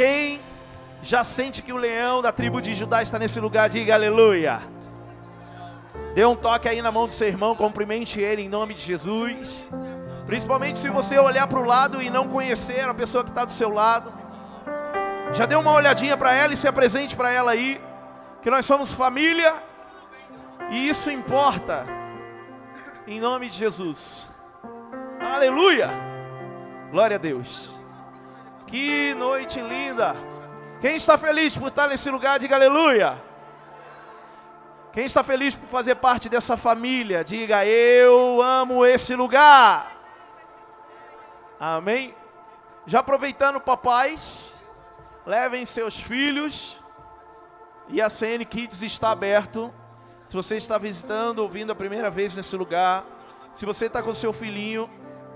Quem já sente que o leão da tribo de Judá está nesse lugar, diga aleluia. Dê um toque aí na mão do seu irmão, cumprimente ele em nome de Jesus. Principalmente se você olhar para o lado e não conhecer a pessoa que está do seu lado. Já dê uma olhadinha para ela e se apresente para ela aí. Que nós somos família. E isso importa. Em nome de Jesus. Aleluia. Glória a Deus. Que noite linda. Quem está feliz por estar nesse lugar, diga aleluia. Quem está feliz por fazer parte dessa família, diga eu amo esse lugar. Amém? Já aproveitando, papais, levem seus filhos e a CN Kids está aberto. Se você está visitando, ouvindo a primeira vez nesse lugar, se você está com seu filhinho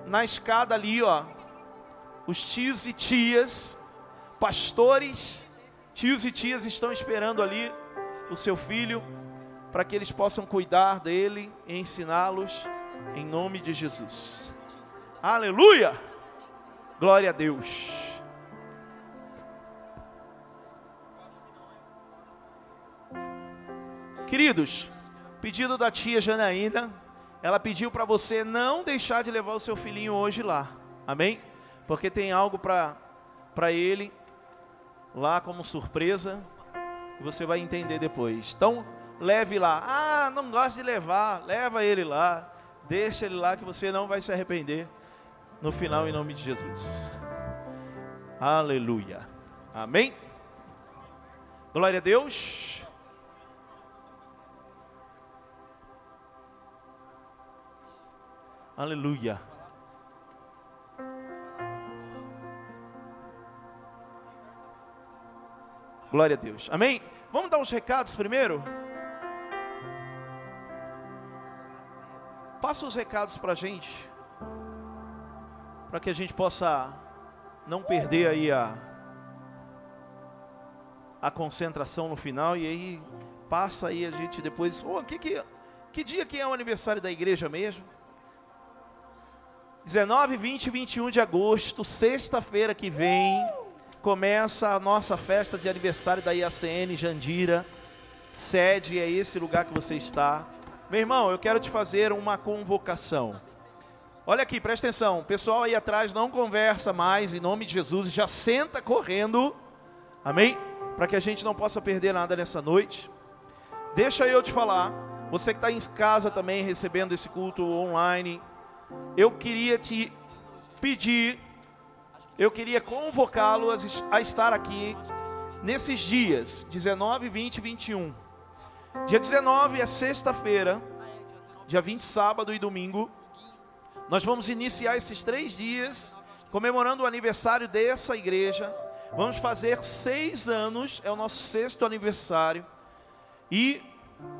na escada ali, ó, os tios e tias pastores, tios e tias estão esperando ali o seu filho para que eles possam cuidar dele e ensiná-los em nome de Jesus. Aleluia! Glória a Deus. Queridos, pedido da tia Janaína, ela pediu para você não deixar de levar o seu filhinho hoje lá. Amém? Porque tem algo para ele lá como surpresa, e você vai entender depois. Então, leve lá. Ah, não gosta de levar, leva ele lá. Deixa ele lá que você não vai se arrepender no final em nome de Jesus. Aleluia. Amém. Glória a Deus. Aleluia. Glória a Deus. Amém? Vamos dar uns recados primeiro? Passa os recados para a gente, para que a gente possa não perder aí a, a concentração no final e aí passa aí a gente depois. Oh, que, que, que dia que é o aniversário da igreja mesmo? 19, 20 e 21 de agosto, sexta-feira que vem começa a nossa festa de aniversário da IACN Jandira. Sede é esse lugar que você está. Meu irmão, eu quero te fazer uma convocação. Olha aqui, presta atenção. O pessoal aí atrás não conversa mais, em nome de Jesus, já senta correndo. Amém? Para que a gente não possa perder nada nessa noite. Deixa eu te falar. Você que está em casa também recebendo esse culto online, eu queria te pedir eu queria convocá-lo a estar aqui nesses dias, 19, 20 e 21. Dia 19 é sexta-feira, dia 20, sábado e domingo. Nós vamos iniciar esses três dias comemorando o aniversário dessa igreja. Vamos fazer seis anos, é o nosso sexto aniversário. E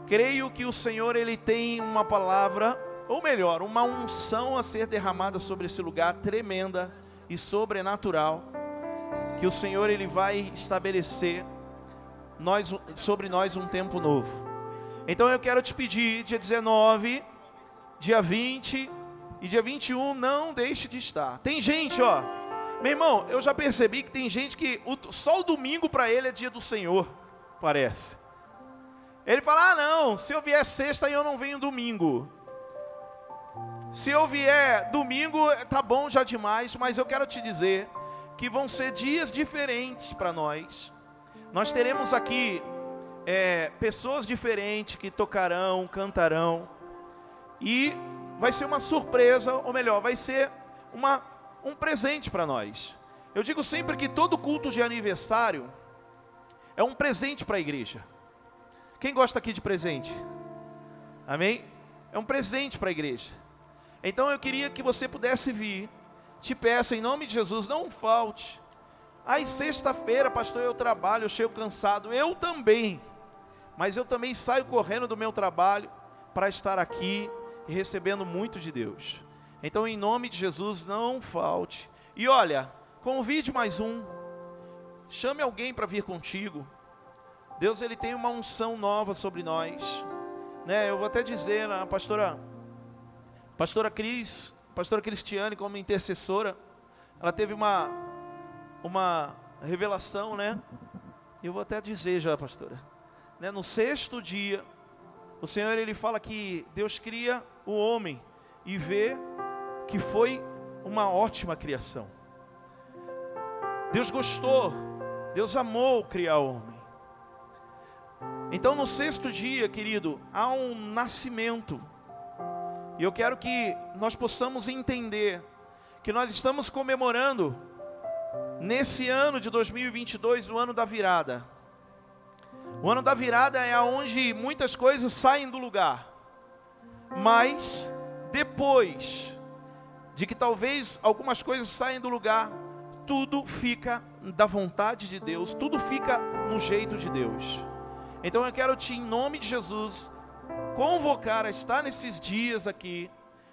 creio que o Senhor ele tem uma palavra, ou melhor, uma unção a ser derramada sobre esse lugar tremenda e sobrenatural que o Senhor ele vai estabelecer nós, sobre nós um tempo novo. Então eu quero te pedir, dia 19, dia 20 e dia 21, não deixe de estar. Tem gente, ó, meu irmão, eu já percebi que tem gente que o, só o domingo para ele é dia do Senhor, parece. Ele fala: ah, não, se eu vier sexta eu não venho domingo. Se eu vier domingo, tá bom já demais, mas eu quero te dizer que vão ser dias diferentes para nós. Nós teremos aqui é, pessoas diferentes que tocarão, cantarão, e vai ser uma surpresa, ou melhor, vai ser uma, um presente para nós. Eu digo sempre que todo culto de aniversário é um presente para a igreja. Quem gosta aqui de presente? Amém? É um presente para a igreja. Então eu queria que você pudesse vir. Te peço em nome de Jesus, não falte. Aí sexta-feira, pastor, eu trabalho, eu chego cansado. Eu também. Mas eu também saio correndo do meu trabalho para estar aqui e recebendo muito de Deus. Então, em nome de Jesus, não falte. E olha, convide mais um. Chame alguém para vir contigo. Deus ele tem uma unção nova sobre nós. Né? Eu vou até dizer, a pastora Pastora Cris, pastora Cristiane como intercessora, ela teve uma uma revelação, né? Eu vou até dizer já, pastora. Né? No sexto dia, o Senhor ele fala que Deus cria o homem e vê que foi uma ótima criação. Deus gostou, Deus amou criar o homem. Então, no sexto dia, querido, há um nascimento. E eu quero que nós possamos entender que nós estamos comemorando nesse ano de 2022, o ano da virada. O ano da virada é onde muitas coisas saem do lugar. Mas depois de que talvez algumas coisas saiam do lugar, tudo fica da vontade de Deus, tudo fica no jeito de Deus. Então eu quero te, em nome de Jesus, convocar a estar nesses dias aqui,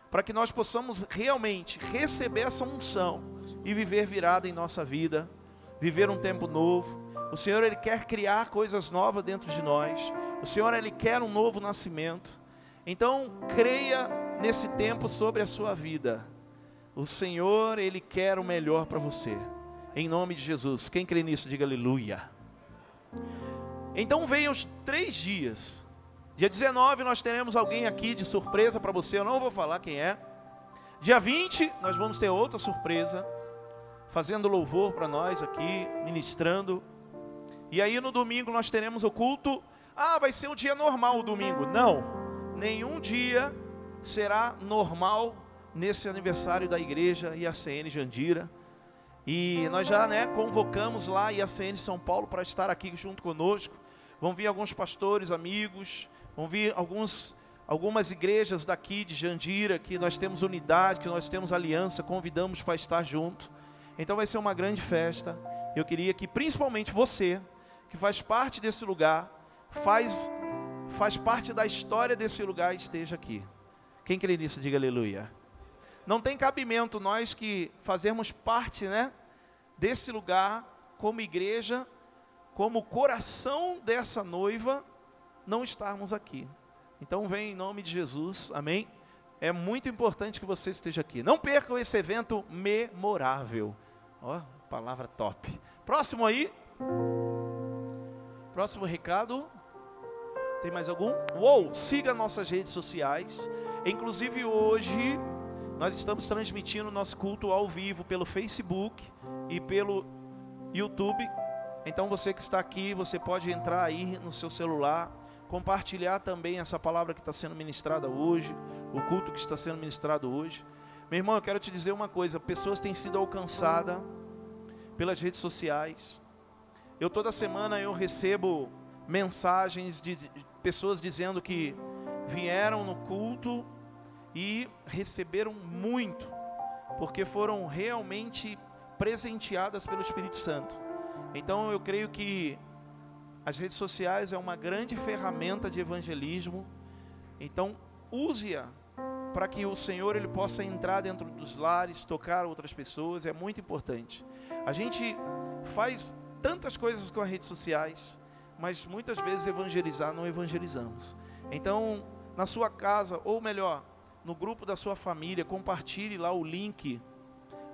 para que nós possamos realmente receber essa unção e viver virada em nossa vida, viver um tempo novo. O Senhor ele quer criar coisas novas dentro de nós. O Senhor ele quer um novo nascimento. Então, creia nesse tempo sobre a sua vida. O Senhor ele quer o melhor para você. Em nome de Jesus. Quem crê nisso, diga aleluia. Então venham os três dias. Dia 19 nós teremos alguém aqui de surpresa para você. Eu não vou falar quem é. Dia 20 nós vamos ter outra surpresa fazendo louvor para nós aqui, ministrando. E aí no domingo nós teremos o culto. Ah, vai ser um dia normal o domingo. Não, nenhum dia será normal nesse aniversário da igreja IACN Jandira. E nós já né, convocamos lá a IACN São Paulo para estar aqui junto conosco. Vão vir alguns pastores, amigos, vão vir alguns, algumas igrejas daqui de Jandira, que nós temos unidade, que nós temos aliança, convidamos para estar junto. Então vai ser uma grande festa. Eu queria que principalmente você, que faz parte desse lugar, faz, faz parte da história desse lugar, esteja aqui. Quem crê nisso, diga aleluia. Não tem cabimento nós que fazemos parte né, desse lugar como igreja, como coração dessa noiva, não estarmos aqui. Então vem em nome de Jesus, amém? É muito importante que você esteja aqui. Não percam esse evento memorável. Ó, palavra top. Próximo aí. Próximo recado. Tem mais algum? Uou, siga nossas redes sociais. Inclusive hoje nós estamos transmitindo nosso culto ao vivo pelo Facebook e pelo YouTube. Então você que está aqui, você pode entrar aí no seu celular, compartilhar também essa palavra que está sendo ministrada hoje, o culto que está sendo ministrado hoje. Meu irmão, eu quero te dizer uma coisa: pessoas têm sido alcançadas pelas redes sociais. Eu toda semana eu recebo mensagens de pessoas dizendo que vieram no culto e receberam muito, porque foram realmente presenteadas pelo Espírito Santo. Então eu creio que as redes sociais é uma grande ferramenta de evangelismo. Então use-a para que o Senhor ele possa entrar dentro dos lares, tocar outras pessoas, é muito importante. A gente faz tantas coisas com as redes sociais, mas muitas vezes evangelizar não evangelizamos. Então, na sua casa, ou melhor, no grupo da sua família, compartilhe lá o link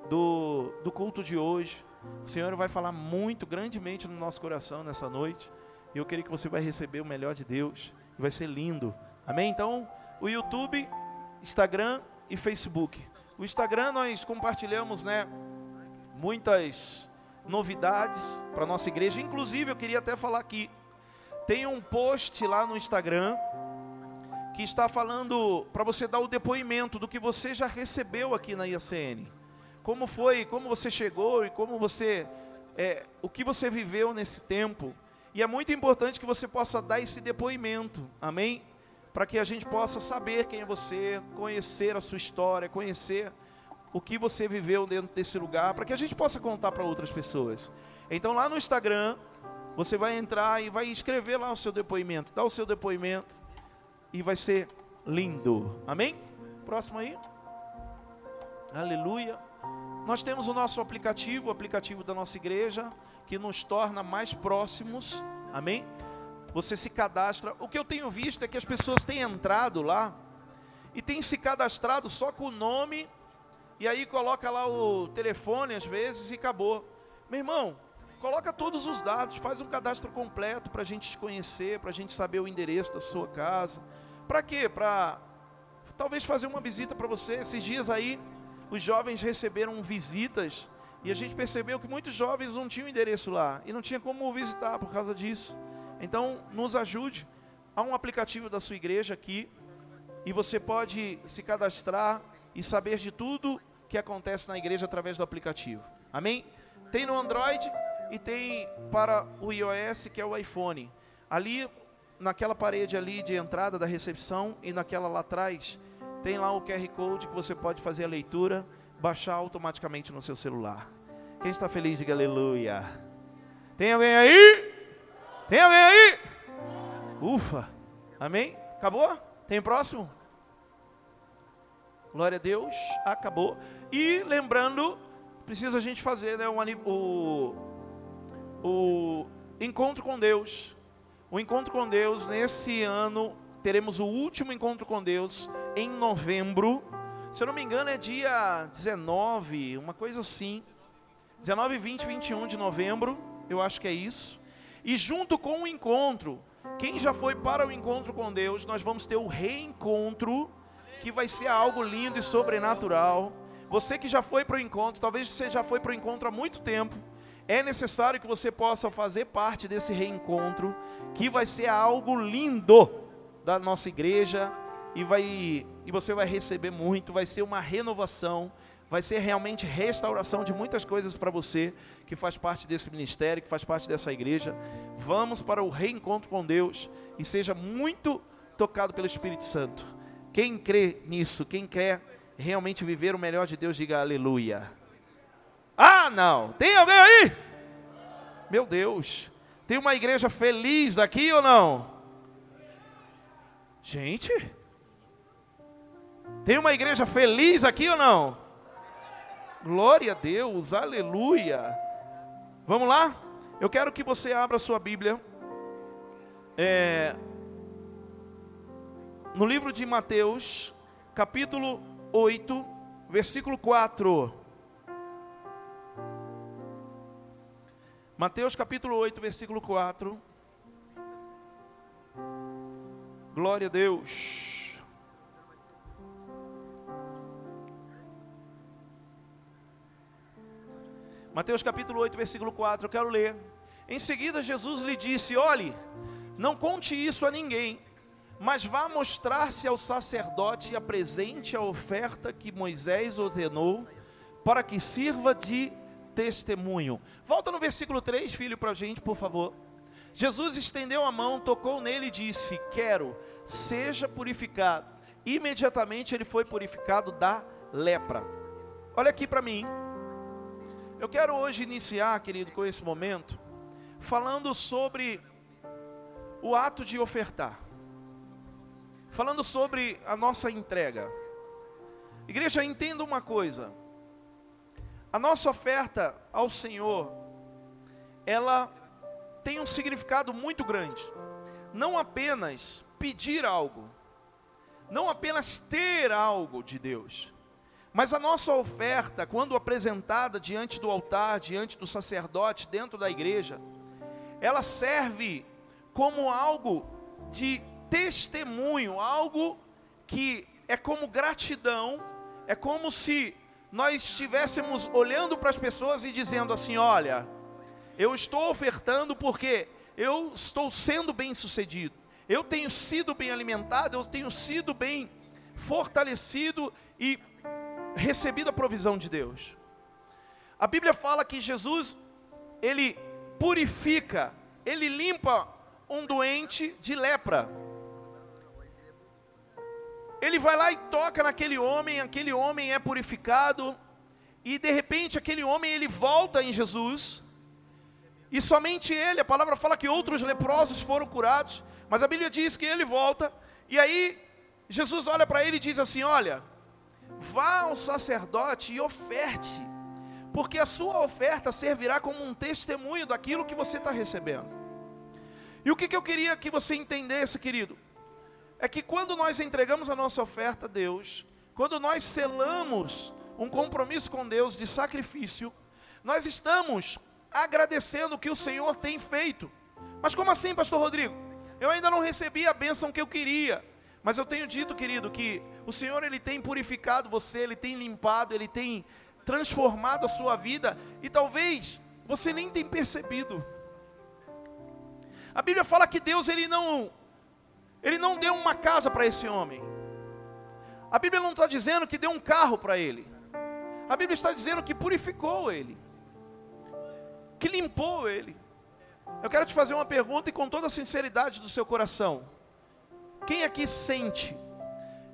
do, do culto de hoje. O Senhor vai falar muito grandemente no nosso coração nessa noite. E eu queria que você vai receber o melhor de Deus. Vai ser lindo. Amém? Então, o YouTube Instagram e Facebook. O Instagram nós compartilhamos, né, muitas novidades para nossa igreja. Inclusive, eu queria até falar aqui, tem um post lá no Instagram que está falando para você dar o depoimento do que você já recebeu aqui na IACN. Como foi, como você chegou e como você, é, o que você viveu nesse tempo. E é muito importante que você possa dar esse depoimento, amém? para que a gente possa saber quem é você, conhecer a sua história, conhecer o que você viveu dentro desse lugar, para que a gente possa contar para outras pessoas. Então lá no Instagram, você vai entrar e vai escrever lá o seu depoimento, dá o seu depoimento e vai ser lindo. Amém? Próximo aí. Aleluia. Nós temos o nosso aplicativo, o aplicativo da nossa igreja, que nos torna mais próximos. Amém? você se cadastra. O que eu tenho visto é que as pessoas têm entrado lá e têm se cadastrado só com o nome e aí coloca lá o telefone às vezes e acabou. Meu irmão, coloca todos os dados, faz um cadastro completo para a gente te conhecer, para a gente saber o endereço da sua casa. Para quê? Para talvez fazer uma visita para você. Esses dias aí, os jovens receberam visitas e a gente percebeu que muitos jovens não tinham endereço lá e não tinha como visitar por causa disso. Então, nos ajude. Há um aplicativo da sua igreja aqui e você pode se cadastrar e saber de tudo que acontece na igreja através do aplicativo. Amém? Tem no Android e tem para o iOS, que é o iPhone. Ali, naquela parede ali de entrada da recepção e naquela lá atrás, tem lá o QR Code que você pode fazer a leitura, baixar automaticamente no seu celular. Quem está feliz, diga aleluia. Tem alguém aí? Tem alguém aí? Ufa. Amém? Acabou? Tem próximo? Glória a Deus. Acabou. E lembrando, precisa a gente fazer né, um, o, o encontro com Deus. O encontro com Deus, nesse ano, teremos o último encontro com Deus em novembro. Se eu não me engano, é dia 19, uma coisa assim. 19, 20, 21 de novembro, eu acho que é isso. E junto com o encontro, quem já foi para o encontro com Deus, nós vamos ter o reencontro, que vai ser algo lindo e sobrenatural. Você que já foi para o encontro, talvez você já foi para o encontro há muito tempo, é necessário que você possa fazer parte desse reencontro, que vai ser algo lindo da nossa igreja e vai e você vai receber muito, vai ser uma renovação, vai ser realmente restauração de muitas coisas para você que faz parte desse ministério, que faz parte dessa igreja. Vamos para o reencontro com Deus e seja muito tocado pelo Espírito Santo. Quem crê nisso, quem quer realmente viver o melhor de Deus, diga aleluia. Ah, não. Tem alguém aí? Meu Deus. Tem uma igreja feliz aqui ou não? Gente. Tem uma igreja feliz aqui ou não? Glória a Deus, aleluia. Vamos lá? Eu quero que você abra sua Bíblia. É, no livro de Mateus, capítulo 8, versículo 4. Mateus capítulo 8, versículo 4. Glória a Deus. Mateus capítulo 8, versículo 4, eu quero ler. Em seguida, Jesus lhe disse: Olhe, não conte isso a ninguém, mas vá mostrar-se ao sacerdote e apresente a oferta que Moisés ordenou, para que sirva de testemunho. Volta no versículo 3, filho, para a gente, por favor. Jesus estendeu a mão, tocou nele e disse: Quero, seja purificado. Imediatamente ele foi purificado da lepra. Olha aqui para mim. Eu quero hoje iniciar, querido, com esse momento, falando sobre o ato de ofertar. Falando sobre a nossa entrega. Igreja, entenda uma coisa. A nossa oferta ao Senhor, ela tem um significado muito grande. Não apenas pedir algo, não apenas ter algo de Deus, mas a nossa oferta, quando apresentada diante do altar, diante do sacerdote, dentro da igreja, ela serve como algo de testemunho, algo que é como gratidão, é como se nós estivéssemos olhando para as pessoas e dizendo assim: olha, eu estou ofertando porque eu estou sendo bem sucedido, eu tenho sido bem alimentado, eu tenho sido bem fortalecido e recebido a provisão de Deus. A Bíblia fala que Jesus, ele purifica, ele limpa um doente de lepra. Ele vai lá e toca naquele homem, aquele homem é purificado, e de repente aquele homem ele volta em Jesus, e somente ele, a palavra fala que outros leprosos foram curados, mas a Bíblia diz que ele volta, e aí Jesus olha para ele e diz assim: Olha, vá ao sacerdote e oferte, porque a sua oferta servirá como um testemunho daquilo que você está recebendo. E o que, que eu queria que você entendesse, querido? é que quando nós entregamos a nossa oferta a Deus, quando nós selamos um compromisso com Deus de sacrifício, nós estamos agradecendo o que o Senhor tem feito. Mas como assim, pastor Rodrigo? Eu ainda não recebi a bênção que eu queria. Mas eu tenho dito, querido, que o Senhor ele tem purificado você, ele tem limpado, ele tem transformado a sua vida e talvez você nem tenha percebido. A Bíblia fala que Deus ele não ele não deu uma casa para esse homem. A Bíblia não está dizendo que deu um carro para ele. A Bíblia está dizendo que purificou ele, que limpou ele. Eu quero te fazer uma pergunta e com toda a sinceridade do seu coração. Quem aqui sente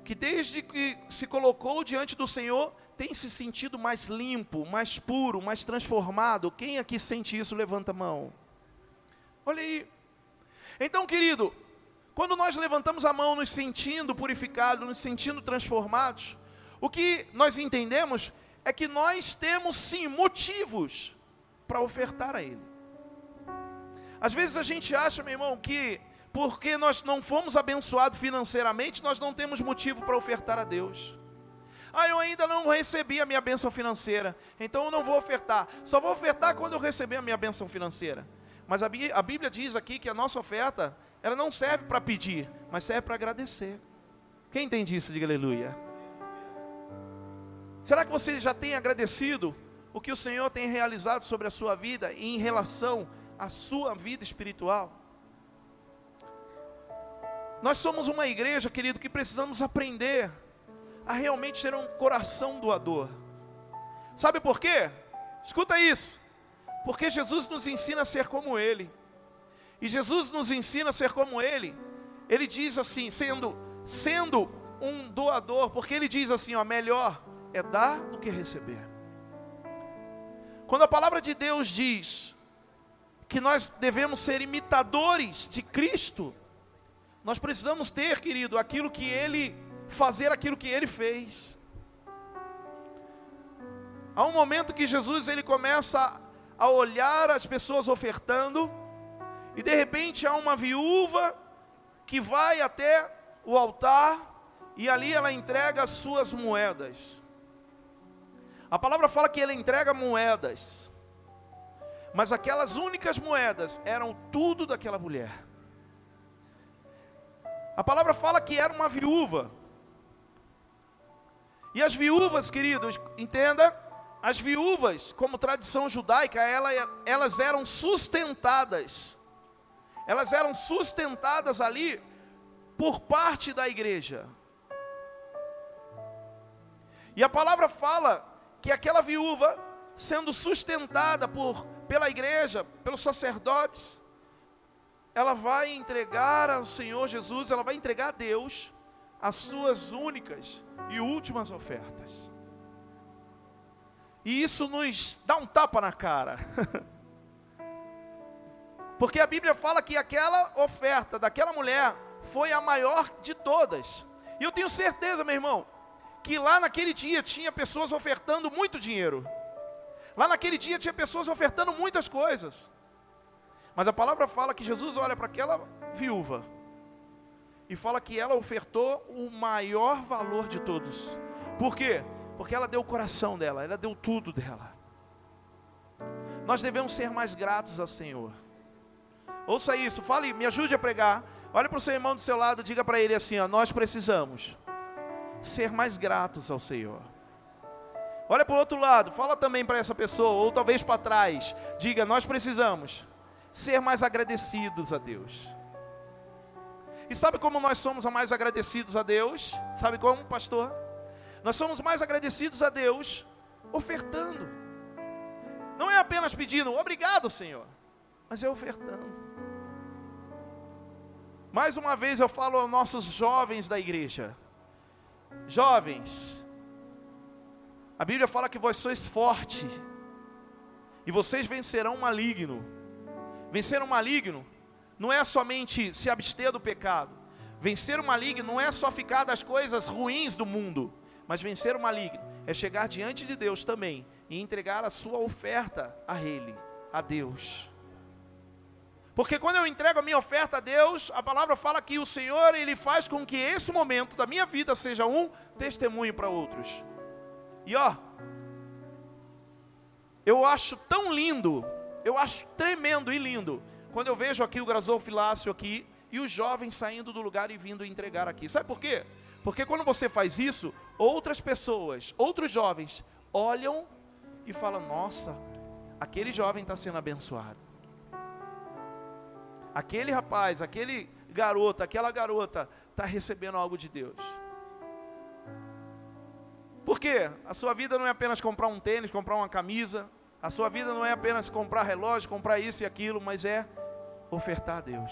que desde que se colocou diante do Senhor tem se sentido mais limpo, mais puro, mais transformado? Quem aqui sente isso? Levanta a mão. Olha aí. Então, querido, quando nós levantamos a mão nos sentindo purificados, nos sentindo transformados, o que nós entendemos é que nós temos sim motivos para ofertar a Ele. Às vezes a gente acha, meu irmão, que porque nós não fomos abençoados financeiramente, nós não temos motivo para ofertar a Deus. Ah, eu ainda não recebi a minha bênção financeira, então eu não vou ofertar. Só vou ofertar quando eu receber a minha bênção financeira. Mas a Bíblia diz aqui que a nossa oferta, ela não serve para pedir, mas serve para agradecer. Quem entende isso? Diga aleluia. Será que você já tem agradecido o que o Senhor tem realizado sobre a sua vida em relação à sua vida espiritual? Nós somos uma igreja, querido, que precisamos aprender a realmente ter um coração doador. Sabe por quê? Escuta isso. Porque Jesus nos ensina a ser como Ele. E Jesus nos ensina a ser como Ele. Ele diz assim, sendo, sendo um doador, porque Ele diz assim, ó, melhor é dar do que receber. Quando a palavra de Deus diz que nós devemos ser imitadores de Cristo, nós precisamos ter, querido, aquilo que Ele, fazer aquilo que Ele fez. Há um momento que Jesus ele começa a olhar as pessoas ofertando, e de repente há uma viúva que vai até o altar, e ali ela entrega as suas moedas. A palavra fala que ele entrega moedas, mas aquelas únicas moedas eram tudo daquela mulher. A palavra fala que era uma viúva. E as viúvas, queridos, entenda, as viúvas, como tradição judaica, elas eram sustentadas. Elas eram sustentadas ali por parte da igreja. E a palavra fala que aquela viúva, sendo sustentada por, pela igreja, pelos sacerdotes, ela vai entregar ao Senhor Jesus, ela vai entregar a Deus as suas únicas e últimas ofertas. E isso nos dá um tapa na cara. Porque a Bíblia fala que aquela oferta daquela mulher foi a maior de todas. E eu tenho certeza, meu irmão, que lá naquele dia tinha pessoas ofertando muito dinheiro. Lá naquele dia tinha pessoas ofertando muitas coisas. Mas a palavra fala que Jesus olha para aquela viúva e fala que ela ofertou o maior valor de todos. Por quê? Porque ela deu o coração dela, ela deu tudo dela. Nós devemos ser mais gratos ao Senhor. Ouça isso, fale, me ajude a pregar. Olha para o seu irmão do seu lado, diga para ele assim: ó, nós precisamos ser mais gratos ao Senhor. Olha para o outro lado, fala também para essa pessoa, ou talvez para trás, diga: nós precisamos ser mais agradecidos a Deus. E sabe como nós somos mais agradecidos a Deus? Sabe como, pastor? Nós somos mais agradecidos a Deus ofertando. Não é apenas pedindo, obrigado, Senhor, mas é ofertando. Mais uma vez eu falo aos nossos jovens da igreja: Jovens, a Bíblia fala que vós sois fortes e vocês vencerão o maligno. Vencer o maligno não é somente se abster do pecado. Vencer o maligno não é só ficar das coisas ruins do mundo, mas vencer o maligno é chegar diante de Deus também e entregar a sua oferta a Ele, a Deus. Porque quando eu entrego a minha oferta a Deus, a palavra fala que o Senhor ele faz com que esse momento da minha vida seja um testemunho para outros. E ó, eu acho tão lindo eu acho tremendo e lindo quando eu vejo aqui o gasofilácio aqui e os jovens saindo do lugar e vindo entregar aqui. Sabe por quê? Porque quando você faz isso, outras pessoas, outros jovens, olham e falam: Nossa, aquele jovem está sendo abençoado. Aquele rapaz, aquele garoto, aquela garota está recebendo algo de Deus. Por quê? A sua vida não é apenas comprar um tênis, comprar uma camisa. A sua vida não é apenas comprar relógio, comprar isso e aquilo, mas é ofertar a Deus.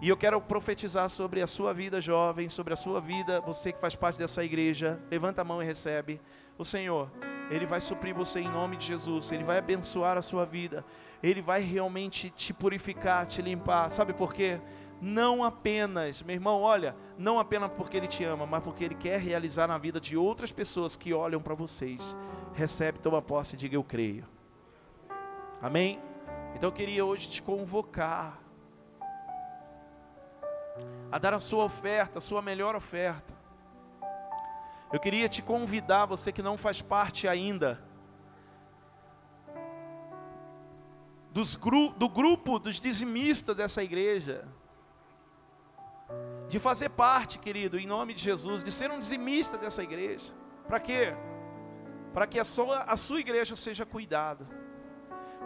E eu quero profetizar sobre a sua vida, jovem, sobre a sua vida, você que faz parte dessa igreja. Levanta a mão e recebe. O Senhor, Ele vai suprir você em nome de Jesus. Ele vai abençoar a sua vida. Ele vai realmente te purificar, te limpar. Sabe por quê? não apenas, meu irmão, olha, não apenas porque Ele te ama, mas porque Ele quer realizar na vida de outras pessoas que olham para vocês. Recebe, toma posse e diga eu creio. Amém? Então eu queria hoje te convocar a dar a sua oferta, a sua melhor oferta. Eu queria te convidar, você que não faz parte ainda, dos gru do grupo dos dizimistas dessa igreja, de fazer parte, querido, em nome de Jesus, de ser um dizimista dessa igreja. Para quê? Para que a sua, a sua igreja seja cuidada,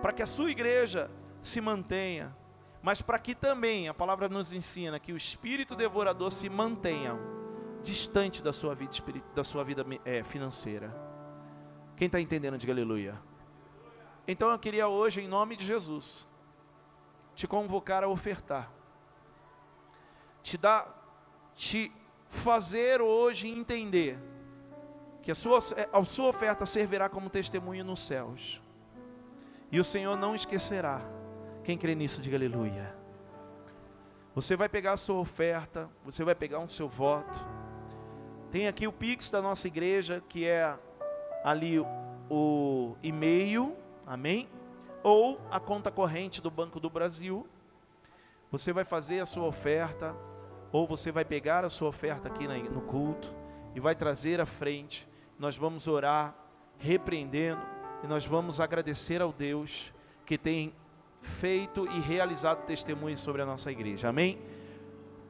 para que a sua igreja se mantenha, mas para que também a palavra nos ensina que o espírito devorador se mantenha distante da sua vida, da sua vida é, financeira. Quem está entendendo, diga aleluia. Então eu queria hoje, em nome de Jesus, te convocar a ofertar te dar, te fazer hoje entender que a sua, a sua oferta servirá como testemunho nos céus. E o Senhor não esquecerá. Quem crê nisso, diga aleluia. Você vai pegar a sua oferta, você vai pegar um seu voto. Tem aqui o Pix da nossa igreja, que é ali o e-mail, amém? Ou a conta corrente do Banco do Brasil. Você vai fazer a sua oferta, ou você vai pegar a sua oferta aqui no culto e vai trazer à frente. Nós vamos orar, repreendendo, e nós vamos agradecer ao Deus que tem feito e realizado testemunhos sobre a nossa igreja. Amém?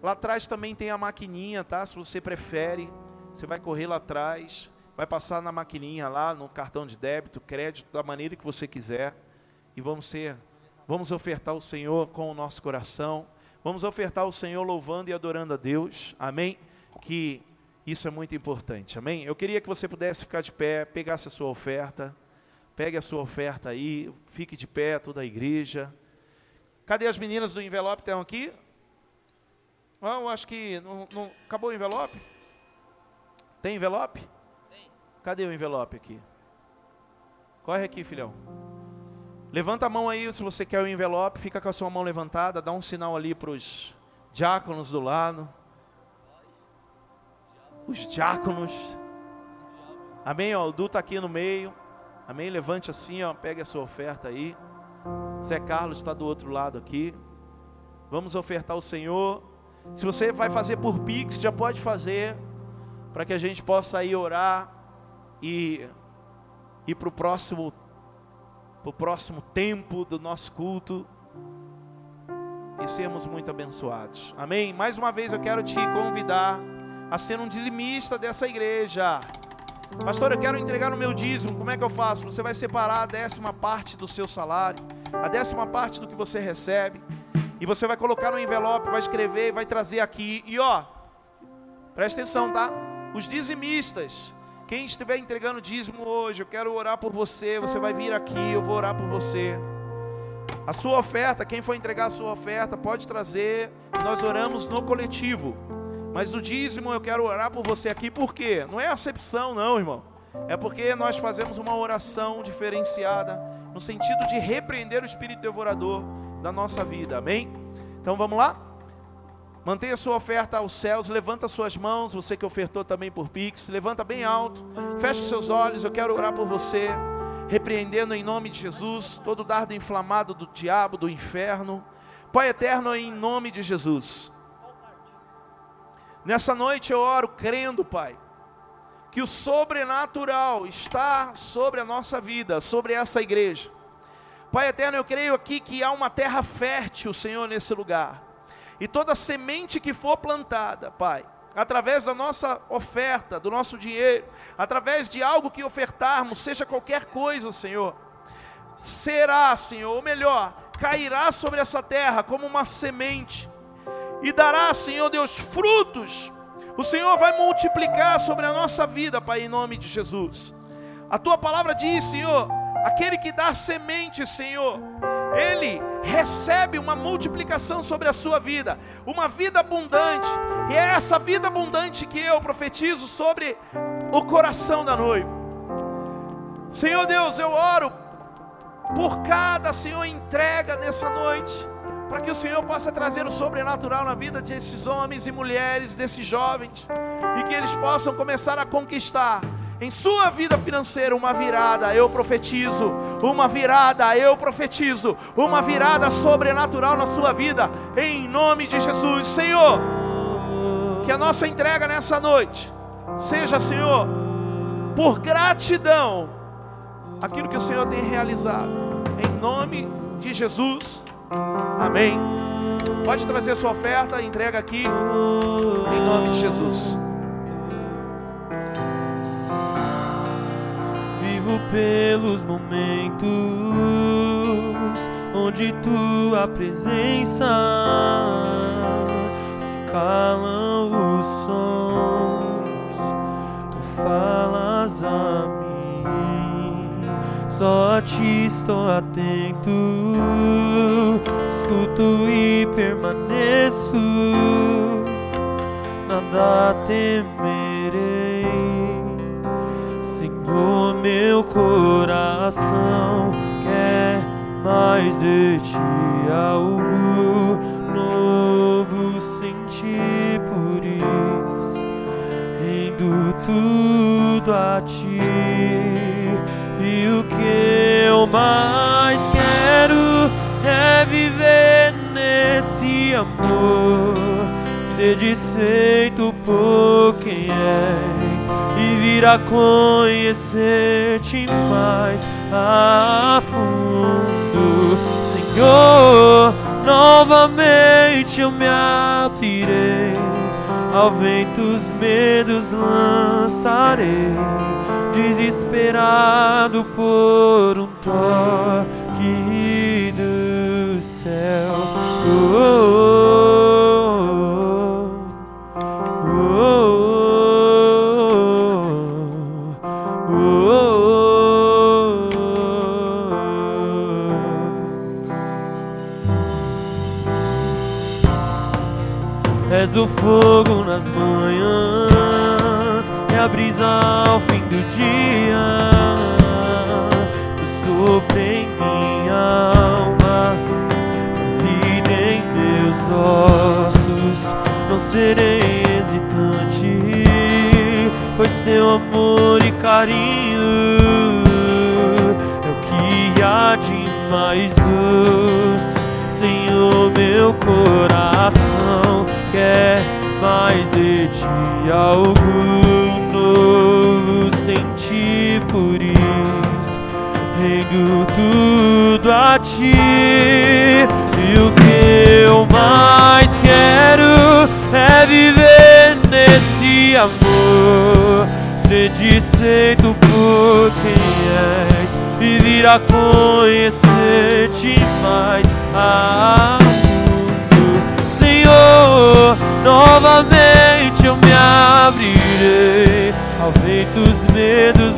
Lá atrás também tem a maquininha, tá? Se você prefere, você vai correr lá atrás, vai passar na maquininha lá, no cartão de débito, crédito, da maneira que você quiser. E vamos ser, vamos ofertar ao Senhor com o nosso coração Vamos ofertar ao Senhor louvando e adorando a Deus. Amém? Que isso é muito importante. Amém? Eu queria que você pudesse ficar de pé, pegasse a sua oferta. Pegue a sua oferta aí, fique de pé, toda a igreja. Cadê as meninas do envelope? Estão aqui? Ah, eu acho que não, não, acabou o envelope? Tem envelope? Tem. Cadê o envelope aqui? Corre aqui, filhão. Levanta a mão aí se você quer o envelope, fica com a sua mão levantada, dá um sinal ali para os diáconos do lado. Os diáconos. Amém, ó, o Du está aqui no meio. Amém, levante assim, ó, pegue a sua oferta aí. Zé Carlos está do outro lado aqui. Vamos ofertar ao Senhor. Se você vai fazer por Pix, já pode fazer, para que a gente possa ir orar e ir para o próximo para o próximo tempo do nosso culto e sermos muito abençoados. Amém? Mais uma vez eu quero te convidar a ser um dizimista dessa igreja. Pastor, eu quero entregar o meu dízimo. Como é que eu faço? Você vai separar a décima parte do seu salário, a décima parte do que você recebe, e você vai colocar no envelope, vai escrever, vai trazer aqui. E ó, presta atenção, tá? Os dizimistas, quem estiver entregando dízimo hoje, eu quero orar por você. Você vai vir aqui, eu vou orar por você. A sua oferta, quem for entregar a sua oferta, pode trazer. Nós oramos no coletivo. Mas o dízimo eu quero orar por você aqui, por quê? Não é acepção, não, irmão. É porque nós fazemos uma oração diferenciada, no sentido de repreender o espírito devorador da nossa vida, amém? Então vamos lá? Mantenha sua oferta aos céus, levanta suas mãos, você que ofertou também por Pix, levanta bem alto, feche seus olhos, eu quero orar por você, repreendendo em nome de Jesus todo dardo inflamado do diabo, do inferno. Pai eterno, em nome de Jesus. Nessa noite eu oro crendo, Pai, que o sobrenatural está sobre a nossa vida, sobre essa igreja. Pai eterno, eu creio aqui que há uma terra fértil, Senhor, nesse lugar. E toda semente que for plantada, Pai, através da nossa oferta, do nosso dinheiro, através de algo que ofertarmos, seja qualquer coisa, Senhor, será, Senhor, ou melhor, cairá sobre essa terra como uma semente e dará, Senhor Deus, frutos. O Senhor vai multiplicar sobre a nossa vida, Pai, em nome de Jesus. A tua palavra diz, Senhor, aquele que dá semente, Senhor, ele recebe uma multiplicação sobre a sua vida, uma vida abundante, e é essa vida abundante que eu profetizo sobre o coração da noiva. Senhor Deus, eu oro por cada, Senhor, entrega nessa noite, para que o Senhor possa trazer o sobrenatural na vida desses homens e mulheres, desses jovens, e que eles possam começar a conquistar em sua vida financeira uma virada, eu profetizo, uma virada, eu profetizo, uma virada sobrenatural na sua vida, em nome de Jesus, Senhor. Que a nossa entrega nessa noite seja, Senhor, por gratidão, aquilo que o Senhor tem realizado, em nome de Jesus, amém. Pode trazer sua oferta, entrega aqui, em nome de Jesus. vivo pelos momentos onde tua presença se calam os sons, tu falas a só a ti estou atento, escuto e permaneço, nada temerei. O meu coração quer mais de ti algo novo sentir por isso. Rendo tudo a ti e o que eu mais quero é viver nesse amor. Ser desfeito por quem és e vir a conhecer-te mais a fundo, Senhor. Novamente eu me abrirei, ao vento os medos lançarei, desesperado por um toque do céu. Oh, oh, oh. o fogo nas brisa ao fim do dia. Sopra em minha alma, vida em meus ossos. Não serei hesitante, pois teu amor e carinho é o que há de mais doce. Senhor, meu coração quer mais de ti algo por isso rendo tudo a ti. E o que eu mais quero é viver nesse amor. Ser desfeito por quem és e vir a conhecer-te mais a Senhor, novamente eu me abrirei, ao vento os medos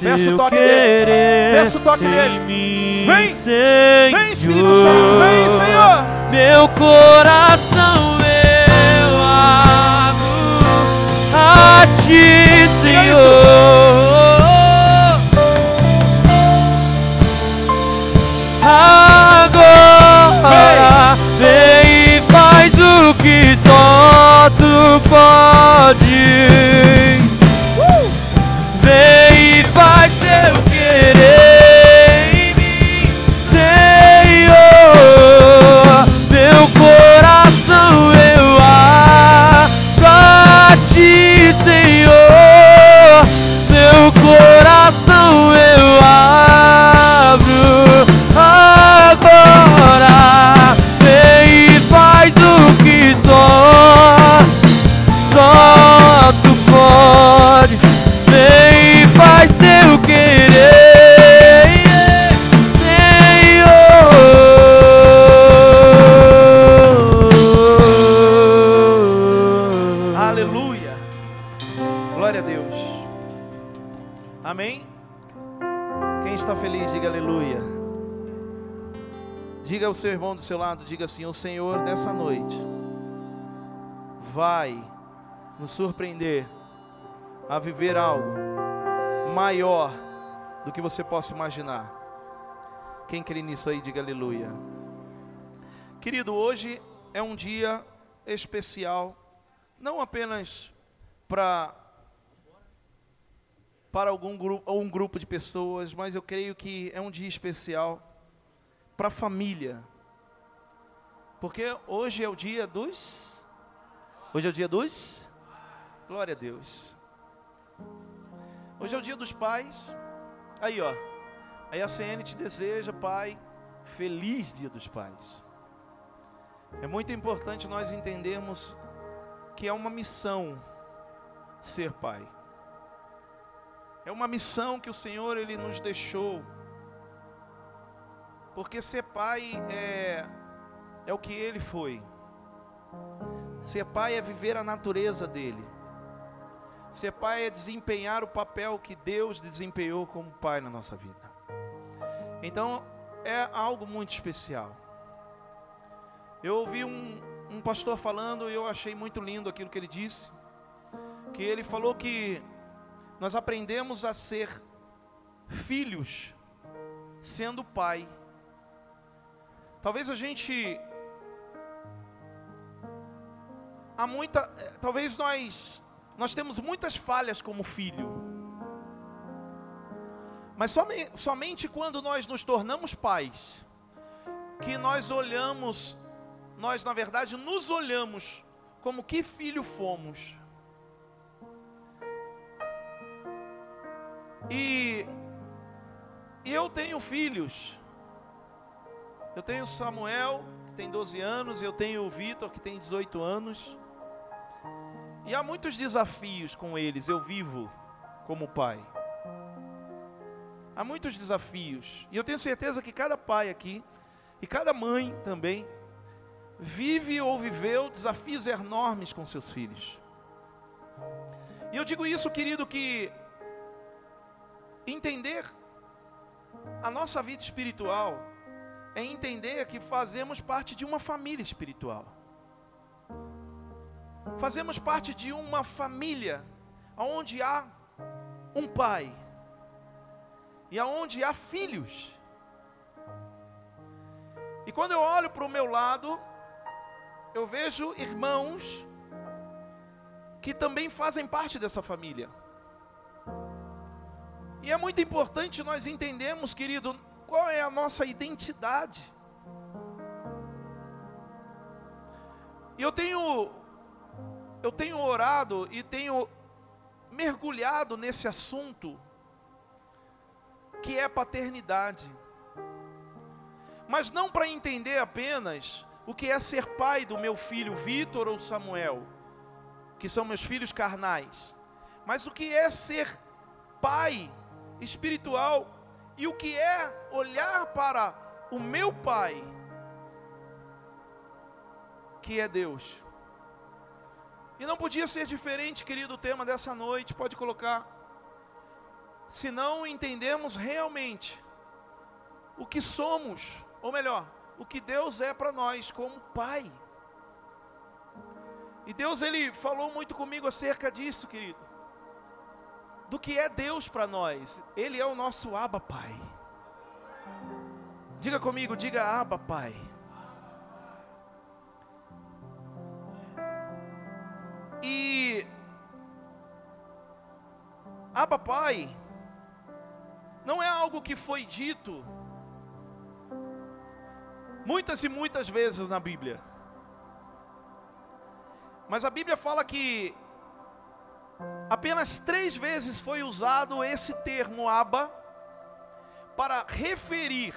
Vem Peça o toque dele. Peça o toque dele. Vem. Senhor. Vem, Espírito Santo. Vem, Senhor. Meu coração eu abro a ti. Senhor. Agora vem e faz o que só tu podes. Seu lado, diga assim: O Senhor dessa noite vai nos surpreender a viver algo maior do que você possa imaginar. Quem crê nisso aí, diga aleluia. Querido, hoje é um dia especial, não apenas para para algum grupo ou um grupo de pessoas, mas eu creio que é um dia especial para a família. Porque hoje é o dia dos Hoje é o dia dos Glória a Deus. Hoje é o dia dos pais. Aí, ó. Aí a CN te deseja, pai, feliz dia dos pais. É muito importante nós entendermos que é uma missão ser pai. É uma missão que o Senhor ele nos deixou. Porque ser pai é é o que ele foi. Ser pai é viver a natureza dele. Ser pai é desempenhar o papel que Deus desempenhou como pai na nossa vida. Então, é algo muito especial. Eu ouvi um, um pastor falando e eu achei muito lindo aquilo que ele disse. Que ele falou que nós aprendemos a ser filhos sendo pai. Talvez a gente há muita, eh, talvez nós nós temos muitas falhas como filho. Mas some, somente quando nós nos tornamos pais que nós olhamos, nós na verdade nos olhamos como que filho fomos. E eu tenho filhos. Eu tenho Samuel, que tem 12 anos, eu tenho o Vitor, que tem 18 anos. E há muitos desafios com eles, eu vivo como pai. Há muitos desafios. E eu tenho certeza que cada pai aqui, e cada mãe também, vive ou viveu desafios enormes com seus filhos. E eu digo isso, querido, que entender a nossa vida espiritual é entender que fazemos parte de uma família espiritual. Fazemos parte de uma família onde há um pai e aonde há filhos. E quando eu olho para o meu lado, eu vejo irmãos que também fazem parte dessa família. E é muito importante nós entendermos, querido, qual é a nossa identidade. E eu tenho eu tenho orado e tenho mergulhado nesse assunto que é paternidade. Mas não para entender apenas o que é ser pai do meu filho Vitor ou Samuel, que são meus filhos carnais, mas o que é ser pai espiritual e o que é olhar para o meu Pai, que é Deus. E não podia ser diferente, querido, o tema dessa noite, pode colocar. Se não entendemos realmente o que somos, ou melhor, o que Deus é para nós como Pai. E Deus ele falou muito comigo acerca disso, querido. Do que é Deus para nós. Ele é o nosso Abba Pai. Diga comigo, diga Abba Pai. E Abba Pai não é algo que foi dito muitas e muitas vezes na Bíblia. Mas a Bíblia fala que apenas três vezes foi usado esse termo Abba para referir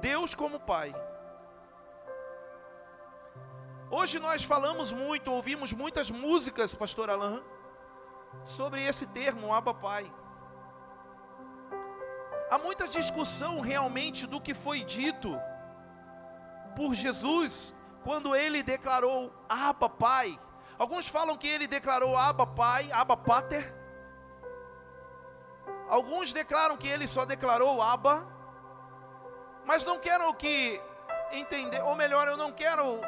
Deus como Pai. Hoje nós falamos muito, ouvimos muitas músicas, pastor Alain, sobre esse termo, Abba Pai. Há muita discussão realmente do que foi dito por Jesus quando ele declarou Abba Pai. Alguns falam que ele declarou Abba Pai, Abba Pater. Alguns declaram que ele só declarou Abba. Mas não quero que entender, ou melhor, eu não quero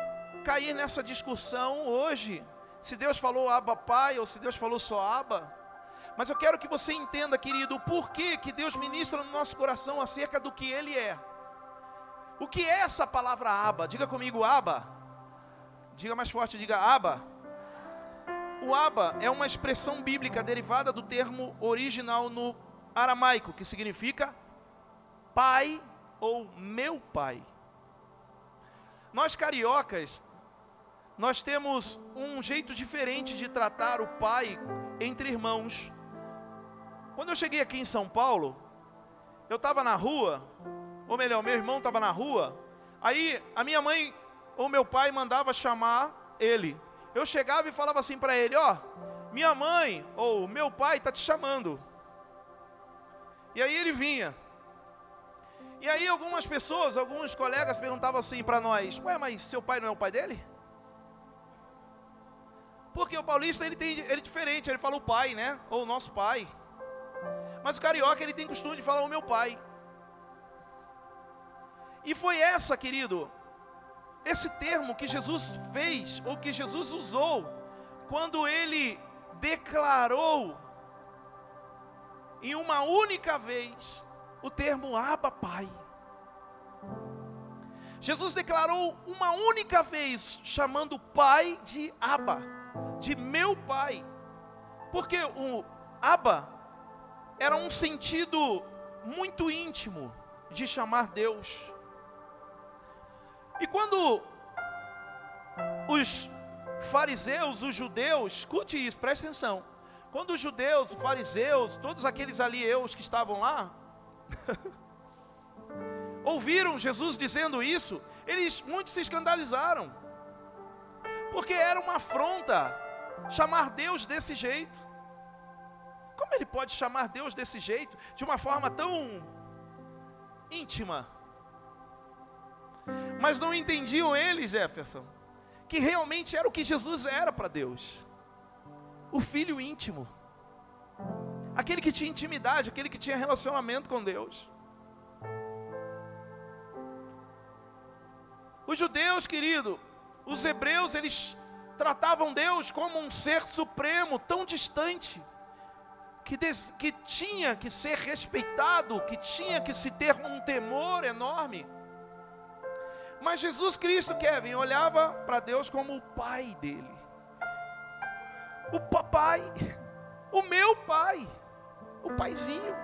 cair nessa discussão hoje, se Deus falou Abba Pai ou se Deus falou só Abba. Mas eu quero que você entenda, querido, o porquê que Deus ministra no nosso coração acerca do que Ele é. O que é essa palavra Abba? Diga comigo, Abba. Diga mais forte, diga Abba. O Abba é uma expressão bíblica derivada do termo original no aramaico, que significa pai ou meu pai. Nós cariocas nós temos um jeito diferente de tratar o pai entre irmãos. Quando eu cheguei aqui em São Paulo, eu estava na rua, ou melhor, meu irmão estava na rua, aí a minha mãe ou meu pai mandava chamar ele. Eu chegava e falava assim para ele: Ó, oh, minha mãe ou meu pai está te chamando. E aí ele vinha. E aí algumas pessoas, alguns colegas perguntavam assim para nós: Ué, mas seu pai não é o pai dele? Porque o paulista ele tem ele é diferente, ele fala o pai, né? Ou o nosso pai. Mas o carioca ele tem costume de falar o meu pai. E foi essa, querido, esse termo que Jesus fez, ou que Jesus usou, quando ele declarou em uma única vez o termo Abba Pai. Jesus declarou uma única vez, chamando o Pai de Abba de meu pai. Porque o Abba era um sentido muito íntimo de chamar Deus. E quando os fariseus, os judeus, escute isso, preste atenção. Quando os judeus, os fariseus, todos aqueles alieus que estavam lá, ouviram Jesus dizendo isso, eles muitos se escandalizaram porque era uma afronta chamar Deus desse jeito. Como ele pode chamar Deus desse jeito, de uma forma tão íntima? Mas não entendiam eles, Jefferson, que realmente era o que Jesus era para Deus: o filho íntimo, aquele que tinha intimidade, aquele que tinha relacionamento com Deus. Os judeus, querido, os hebreus, eles tratavam Deus como um ser supremo, tão distante, que, des, que tinha que ser respeitado, que tinha que se ter um temor enorme. Mas Jesus Cristo, Kevin, olhava para Deus como o pai dele. O papai, o meu pai, o paizinho.